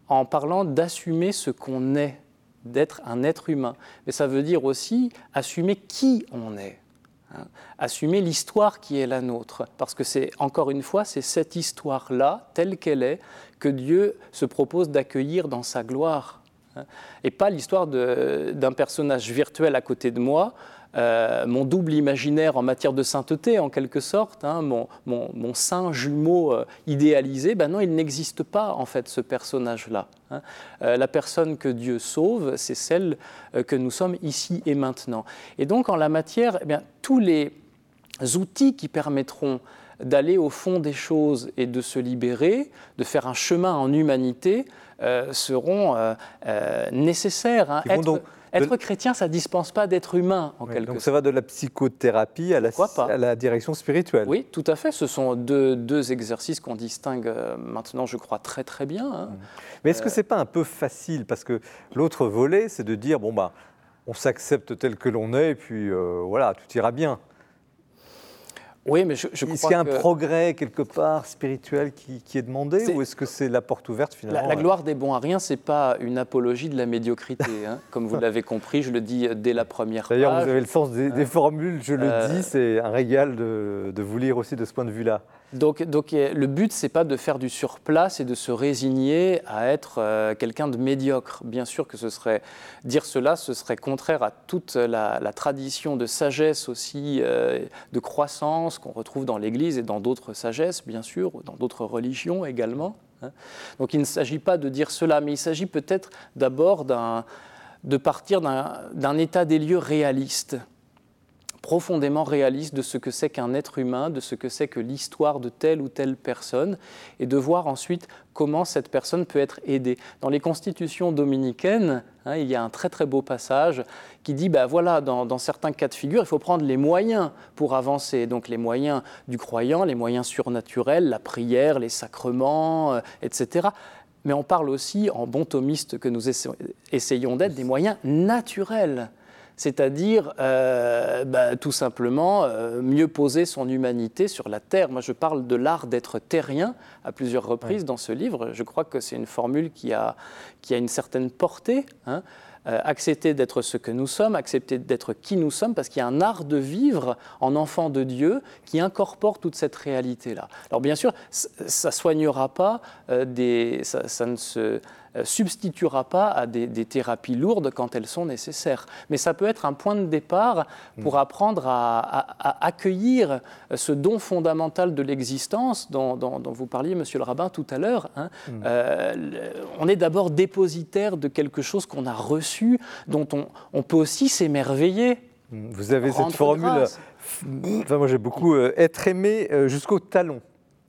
en parlant d'assumer ce qu'on est, d'être un être humain. Mais ça veut dire aussi assumer qui on est. hein. Assumer l'histoire qui est la nôtre. Parce que c'est, encore une fois, c'est cette histoire-là, telle qu'elle est, que Dieu se propose d'accueillir dans sa gloire hein. et pas l'histoire d'un personnage virtuel à côté de moi, euh, mon double imaginaire en matière de sainteté en quelque sorte, hein, mon, mon- mon saint jumeau euh, idéalisé, ben non, il n'existe pas en fait ce personnage-là. hein. Euh, la personne que Dieu sauve, c'est celle que nous sommes ici et maintenant. Et donc en la matière, eh bien, tous les outils qui permettront d'aller au fond des choses et de se libérer, de faire un chemin en humanité, euh, seront euh, euh, nécessaires. hein. Être, donc être chrétien, ça ne dispense pas d'être humain, en quelque Donc sorte. ça va de la psychothérapie à la, à direction spirituelle. Oui, tout à fait. Ce sont deux, deux exercices qu'on distingue euh, maintenant, je crois, très très bien. hein. Mais est-ce que c'est pas un peu facile? Parce que l'autre volet, c'est de dire bon bah, on s'accepte tel que l'on est, et puis euh, voilà, tout ira bien. Oui, mais je, je Est-ce qu'il y a un que progrès quelque part spirituel qui, qui est demandé, ou est-ce que c'est la porte ouverte finalement la gloire des bons à rien, c'est pas une apologie de la médiocrité. hein. Comme vous l'avez compris, je le dis dès la première D'ailleurs, vous avez le sens des, des formules, je le Euh, dis, c'est un régal de, de vous lire aussi de ce point de vue-là. Donc, le but, c'est pas de faire du surplace et de se résigner à être euh, quelqu'un de médiocre. Bien sûr que ce serait dire cela, ce serait contraire à toute la, tradition de sagesse aussi, euh, de croissance qu'on retrouve dans l'Église et dans d'autres sagesses, bien sûr, dans d'autres religions également. hein. Donc il ne s'agit pas de dire cela, mais il s'agit peut-être d'abord de partir d'un état des lieux réaliste profondément réaliste de ce que c'est qu'un être humain, de ce que c'est que l'histoire de telle ou telle personne, et de voir ensuite comment cette personne peut être aidée. Dans les constitutions dominicaines, hein, il y a un très très beau passage qui dit, ben voilà, dans, certains cas de figure, il faut prendre les moyens pour avancer. Donc les moyens du croyant, les moyens surnaturels, la prière, les sacrements, euh, etc. Mais on parle aussi, en bon thomiste que nous essa- essayons d'être, des moyens naturels c'est-à-dire euh, bah, tout simplement euh, mieux poser son humanité sur la terre. Moi, je parle de l'art d'être terrien à plusieurs reprises dans ce livre. Je crois que c'est une formule qui a, qui a une certaine portée. hein. euh, accepter d'être ce que nous sommes, accepter d'être qui nous sommes, parce qu'il y a un art de vivre en enfant de Dieu qui incorpore toute cette réalité-là. Alors bien sûr, ça ne soignera pas des... ça, ne se substituera pas à des, thérapies lourdes quand elles sont nécessaires. Mais ça peut être un point de départ pour mm. apprendre à, accueillir ce don fondamental de l'existence dont, vous parliez, monsieur le rabbin, tout à l'heure. Hein. Mm. on est d'abord dépositaire de quelque chose qu'on a reçu dont on, peut aussi s'émerveiller. Vous avez cette formule, enfin, moi j'ai beaucoup, euh, être aimé euh, jusqu'au talon.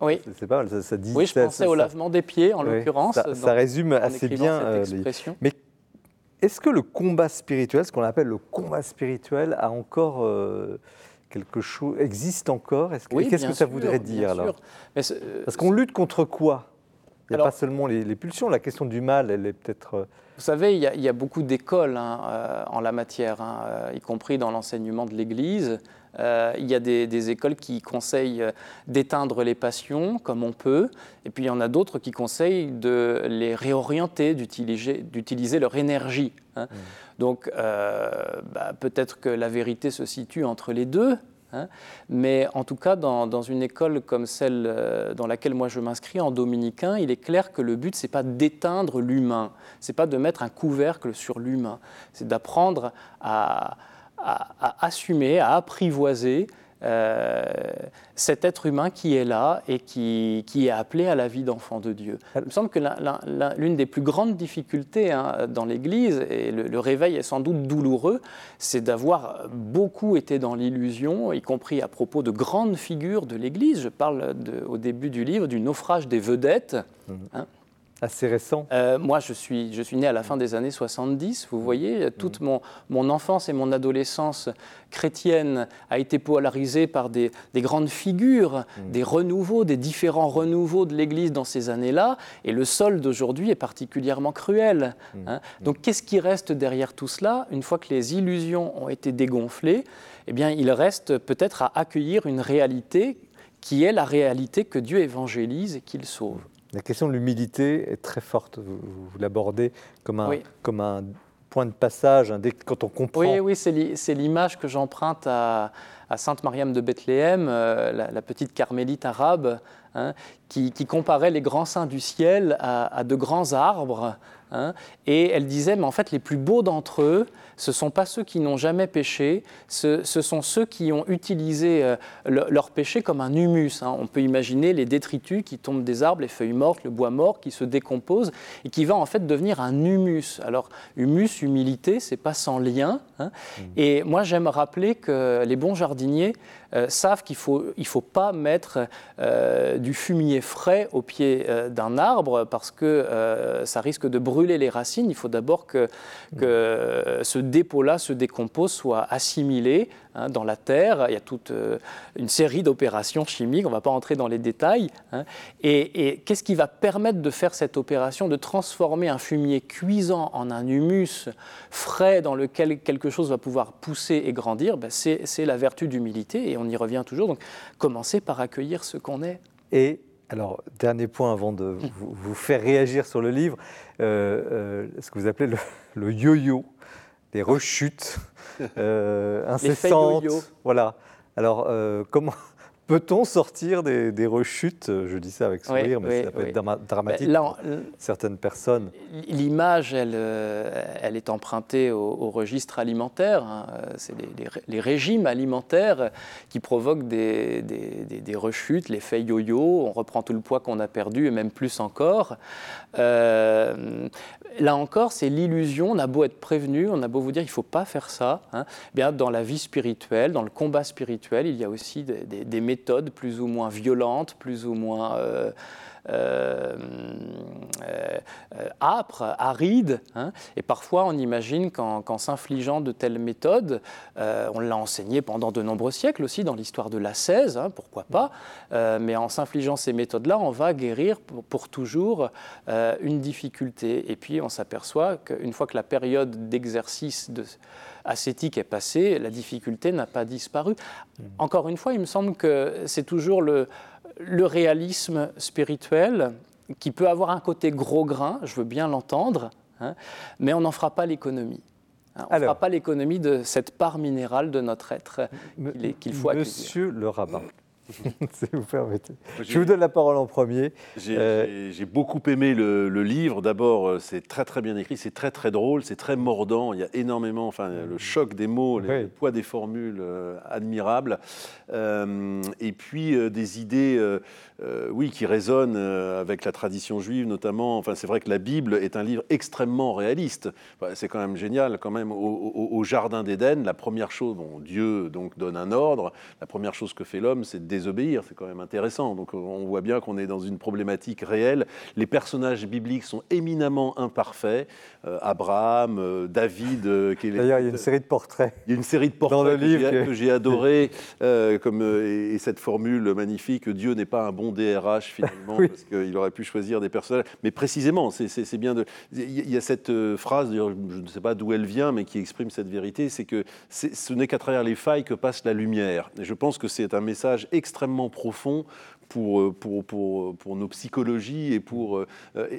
Oui. C'est pas mal, ça, dit. Oui, je pensais au lavement des pieds, en l'occurrence. Ça, résume assez bien. Euh, Mais est-ce que le combat spirituel, ce qu'on appelle le combat spirituel, a encore quelque chose, existe encore? Qu'est-ce que ça voudrait dire alors Parce qu'on lutte contre quoi? Il n'y a pas seulement les, les, pulsions. La question du mal, elle est peut-être vous savez, il y a, beaucoup d'écoles hein, euh, en la matière, hein, euh, y compris dans l'enseignement de l'Église. Euh, il y a des, écoles qui conseillent d'éteindre les passions comme on peut, et puis il y en a d'autres qui conseillent de les réorienter, d'utiliser leur énergie. Hein. Mmh. Donc bah, peut-être que la vérité se situe entre les deux, Hein. Mais en tout cas, dans, une école comme celle euh, dans laquelle moi je m'inscris en dominicain, il est clair que le but, c'est pas d'éteindre l'humain, c'est pas de mettre un couvercle sur l'humain, c'est d'apprendre à, assumer, à apprivoiser euh, cet être humain qui est là et qui, est appelé à la vie d'enfant de Dieu. Il me semble que l'une des plus grandes difficultés hein, dans l'Église, et le, réveil est sans doute douloureux, c'est d'avoir beaucoup été dans l'illusion, y compris à propos de grandes figures de l'Église. Je parle au début du livre du naufrage des vedettes. Mmh. Hein assez récent euh, Moi, je suis, je suis né à la fin des années 70. Vous voyez, toute mon, mon enfance et mon adolescence chrétienne a été polarisée par des, des grandes figures, mm. des renouveaux, des différents renouveaux de l'Église dans ces années-là. Et le sol d'aujourd'hui est particulièrement cruel. Hein. Donc, qu'est-ce qui reste derrière tout cela? Une fois que les illusions ont été dégonflées, eh bien, il reste peut-être à accueillir une réalité qui est la réalité que Dieu évangélise et qu'il sauve. La question de l'humilité est très forte. Vous, l'abordez comme un, comme un point de passage quand on comprend. Oui, oui c'est l'image que j'emprunte à, Sainte Mariam de Bethléem, euh, la, petite carmélite arabe, hein, qui, comparait les grands saints du ciel à, de grands arbres. Hein, et elle disait, mais en fait, les plus beaux d'entre eux, ce ne sont pas ceux qui n'ont jamais péché, ce, sont ceux qui ont utilisé euh, leur péché comme un humus. Hein. On peut imaginer les détritus qui tombent des arbres, les feuilles mortes, le bois mort qui se décompose et qui va en fait devenir un humus. Alors, humus, humilité, c'est pas sans lien. Hein. Mmh. Et moi, j'aime rappeler que les bons jardiniers euh, savent qu'il ne faut, il faut pas mettre euh, du fumier frais au pied d'un arbre parce que ça risque de brûler les racines. Il faut d'abord que, que ce dépôt-là se décompose, soit assimilé hein, dans la terre. Il y a toute euh, une série d'opérations chimiques, on ne va pas entrer dans les détails. Hein. Et, qu'est-ce qui va permettre de faire cette opération, de transformer un fumier cuisant en un humus frais dans lequel quelque chose va pouvoir pousser et grandir? Ben, C'est la vertu d'humilité et y revient toujours. Donc commencer par accueillir ce qu'on est. Et alors, dernier point avant de vous, faire réagir sur le livre, euh, euh, ce que vous appelez le yo-yo des rechutes euh, incessantes. Voilà. Alors, comment peut-on sortir des, rechutes Je dis ça avec sourire, mais ça peut être dramatique pour certaines personnes. L'image, elle, euh, elle est empruntée au, registre alimentaire. Hein. C'est les, régimes alimentaires qui provoquent des, des, rechutes, l'effet yo-yo. On reprend tout le poids qu'on a perdu et même plus encore. Euh, là encore, c'est l'illusion. On a beau être prévenu, on a beau vous dire il ne faut pas faire ça. Hein. Bien, dans la vie spirituelle, dans le combat spirituel, il y a aussi des, méthodes plus ou moins violentes, plus ou moins euh, âpre, aride. Hein. et parfois, on imagine qu'en s'infligeant de telles méthodes, euh, on l'a enseigné pendant de nombreux siècles aussi dans l'histoire de l'ascèse, hein, pourquoi pas, mais en s'infligeant ces méthodes-là, on va guérir pour, toujours une difficulté. Et puis, on s'aperçoit qu'une fois que la période d'exercice de ascétique est passée, la difficulté n'a pas disparu. Mmh. Encore une fois, il me semble que c'est toujours le, le réalisme spirituel qui peut avoir un côté gros grain, je veux bien l'entendre, hein, mais on n'en fera pas l'économie. Hein. on ne fera pas l'économie de cette part minérale de notre être qu'il faut accueillir. Monsieur le rabbin, si vous permettez. Je vous donne la parole en premier. J'ai euh, beaucoup aimé le, livre. D'abord, euh, c'est très très bien écrit, c'est très très drôle, c'est très mordant. Il y a énormément, enfin, le choc des mots, le poids des formules euh, admirables. et puis des idées, oui, qui résonnent avec la tradition juive notamment. Enfin, c'est vrai que la Bible est un livre extrêmement réaliste. c'est quand même génial, quand même. Au, jardin d'Éden, la première chose, bon, Dieu donc donne un ordre. La première chose que fait l'homme, c'est de désobéir. C'est quand même intéressant. Donc on voit bien qu'on est dans une problématique réelle. Les personnages bibliques sont éminemment imparfaits. Euh, Abraham, euh, David. Euh, D'ailleurs, il y a une série de portraits. Il y a une série de portraits dans le livre que j'ai adoré. comme, et, cette formule magnifique Dieu n'est pas un bon DRH finalement, parce qu'il aurait pu choisir des personnages. Mais précisément, c'est bien de. Il y a cette phrase, je ne sais pas d'où elle vient, mais qui exprime cette vérité c'est que ce n'est qu'à travers les failles que passe la lumière. Et je pense que c'est un message extrêmement profond pour, euh, pour, pour, pour, nos psychologies et pour euh,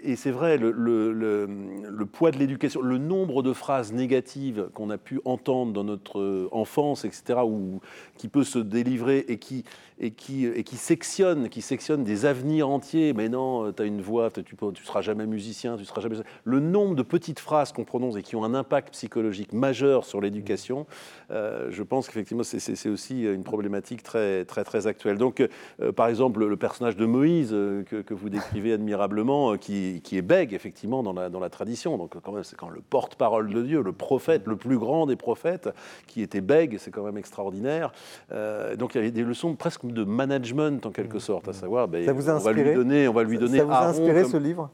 et c'est vrai le, le, poids de l'éducation, le nombre de phrases négatives qu'on a pu entendre dans notre enfance, etc., ou qui peut se délivrer et qui et qui, et qui sectionne, qui sectionne des avenirs entiers. Mais non, tu as une voix, tu ne seras jamais musicien, tu seras jamais. Le nombre de petites phrases qu'on prononce et qui ont un impact psychologique majeur sur l'éducation, euh, je pense qu'effectivement, c'est aussi une problématique très, très, très actuelle. Donc, euh, par exemple, le personnage de Moïse euh, que, vous décrivez admirablement, qui, qui, est bègue, effectivement, dans la, dans la tradition. Donc, quand même, c'est quand le porte-parole de Dieu, le prophète, le plus grand des prophètes, qui était bègue, c'est quand même extraordinaire. donc, il y a des leçons presque de management en quelque mmh. sorte, à savoir, ben, ça vous a on va lui donner, on va lui donner. Ça vous a inspiré ce livre?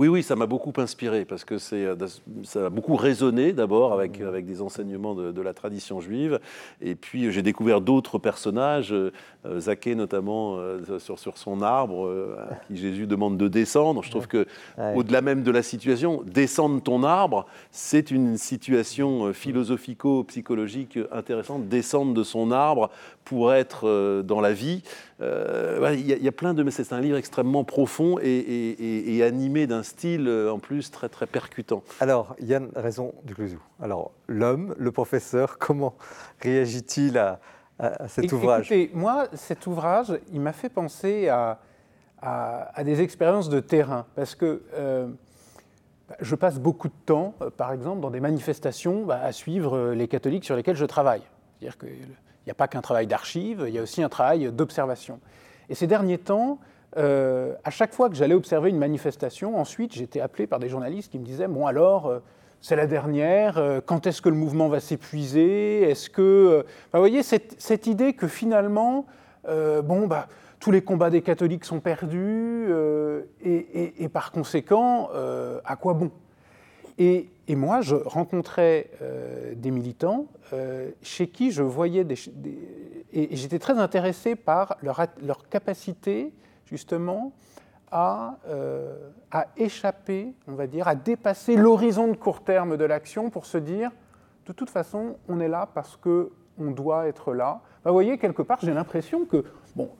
Oui, oui, ça m'a beaucoup inspiré parce que euh, ça a beaucoup résonné d'abord avec, mmh. avec des enseignements de, la tradition juive. Et puis euh, j'ai découvert d'autres personnages, euh, Zaché notamment sur, sur son arbre, à qui Jésus demande de descendre. Je trouve que au-delà même de la situation, descendre ton arbre, c'est une situation philosophico-psychologique intéressante. Descendre de son arbre pour être dans la vie. Il y, a plein de. Mais c'est un livre extrêmement profond et animé d'un style euh, en plus très très percutant. Alors, Yann Raison du Clouzou. Alors, l'homme, le professeur, comment réagit-il à, cet ouvrage? Écoutez, moi, cet ouvrage, il m'a fait penser à, à, des expériences de terrain, parce que euh, je passe beaucoup de temps, euh, par exemple, dans des manifestations bah, à suivre les catholiques sur lesquels je travaille. C'est-à-dire qu'il n'y a pas qu'un travail d'archives, il y a aussi un travail d'observation. Et ces derniers temps, euh, à chaque fois que j'allais observer une manifestation, ensuite j'étais appelé par des journalistes qui me disaient Bon, alors, euh, c'est la dernière, euh, quand est-ce que le mouvement va s'épuiser? Est-ce que. vous voyez, cette, idée que finalement, bon, bah, tous les combats des catholiques sont perdus, et, par conséquent, à quoi bon? Moi, je rencontrais des militants chez qui je voyais des. et j'étais très intéressé par leur, capacité justement euh, à, échapper, on va dire, à dépasser l'horizon de court terme de l'action pour se dire, de toute façon, on est là parce que on doit être là. vous voyez, quelque part, j'ai l'impression que, bon,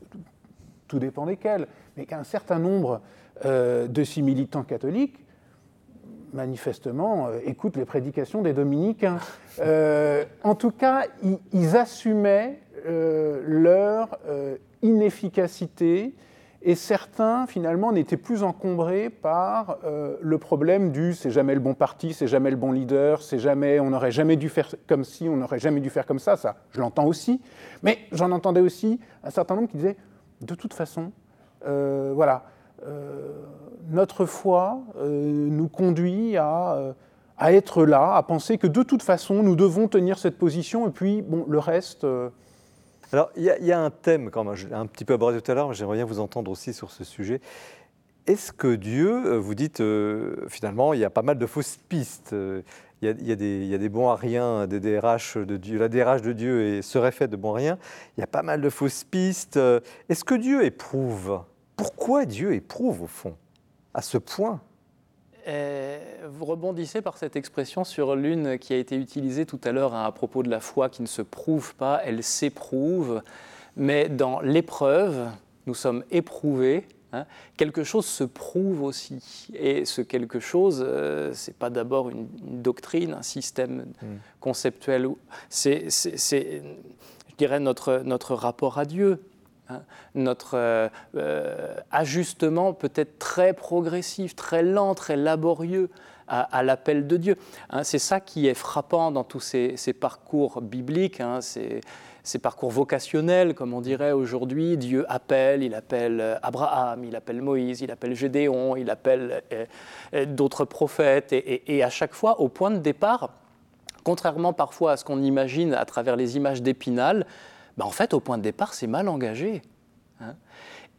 tout dépend desquels, mais qu'un certain nombre euh, de ces militants catholiques, manifestement, euh, écoutent les prédications des dominicains. en tout cas, ils assumaient leur inefficacité et certains, finalement, n'étaient plus encombrés par euh, le problème du c'est jamais le bon parti, c'est jamais le bon leader, c'est jamais, on n'aurait jamais dû faire comme ci, on n'aurait jamais dû faire comme ça. Ça, je l'entends aussi. Mais j'en entendais aussi un certain nombre qui disaient de toute façon, euh, voilà, euh, notre foi nous conduit à, à, être là, à penser que de toute façon, nous devons tenir cette position, et puis, bon, le reste. Alors, il y, a un thème, quand même, un petit peu abordé tout à l'heure, mais j'aimerais bien vous entendre aussi sur ce sujet. Est-ce que Dieu, euh, vous dites, euh, finalement, il y a pas mal de fausses pistes euh, il y, a, des, bons à rien, des DRH de Dieu, la DRH de Dieu serait fait de bons à rien. Il y a pas mal de fausses pistes. Est-ce que Dieu éprouve Pourquoi Dieu éprouve, au fond, à ce point? Euh, vous rebondissez par cette expression sur l'une qui a été utilisée tout à l'heure à propos de la foi qui ne se prouve pas, elle s'éprouve. Mais dans l'épreuve, nous sommes éprouvés Hein, quelque chose se prouve aussi. Et ce quelque chose, euh, ce n'est pas d'abord une, doctrine, un système hmm. conceptuel. C'est, je dirais, notre, notre rapport à Dieu. Hein, notre euh, euh, ajustement peut-être très progressif, très lent, très laborieux à, l'appel de Dieu. Hein, c'est ça qui est frappant dans tous ces, parcours bibliques. c'est ces parcours vocationnels, comme on dirait aujourd'hui. Dieu appelle, il appelle euh, Abraham, il appelle Moïse, il appelle Gédéon, il appelle d'autres prophètes. Et, à chaque fois, au point de départ, contrairement parfois à ce qu'on imagine à travers les images d'Épinal, ben en fait, au point de départ, c'est mal engagé. Hein.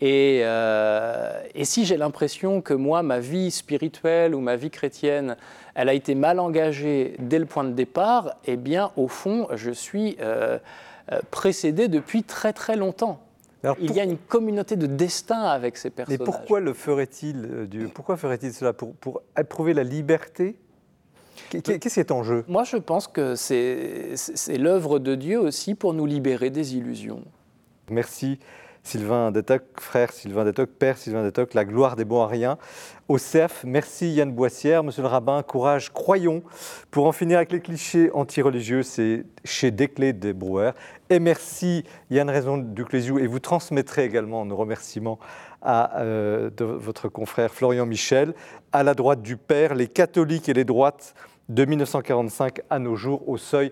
Et, et, si j'ai l'impression que moi, ma vie spirituelle ou ma vie chrétienne, elle a été mal engagée dès le point de départ, eh bien, au fond, je suis euh, précédé depuis très très longtemps. il y a une communauté de destin avec ces personnages. Mais pourquoi le ferait-il euh, Dieu Pourquoi ferait-il cela? Pour, pour éprouver la liberté Qu'est-ce qui est en jeu? Moi, je pense que c'est l'œuvre de Dieu aussi pour nous libérer des illusions. Merci. Sylvain Detoc, frère Sylvain Detoc, père Sylvain Detoc, la gloire des bons à rien. Au CEF, merci Yann Boissière, monsieur le rabbin, courage, croyons. Pour en finir avec les clichés anti-religieux, c'est chez Desclés des Brouwer. Et merci Yann Raison du Clésiou, et vous transmettrez également nos remerciements à euh, votre confrère Florian Michel. À la droite du Père, les catholiques et les droites de 1945 à nos jours au seuil.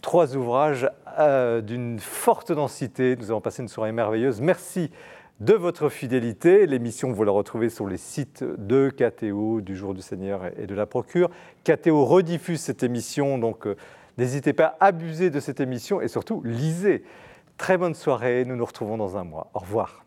Trois ouvrages euh, d'une forte densité. Nous avons passé une soirée merveilleuse. Merci de votre fidélité. L'émission, vous la retrouvez sur les sites de KTO, du Jour du Seigneur et de la Procure. KTO rediffuse cette émission, donc euh, n'hésitez pas à abuser de cette émission et surtout lisez. Très bonne soirée, nous nous retrouvons dans un mois. Au revoir.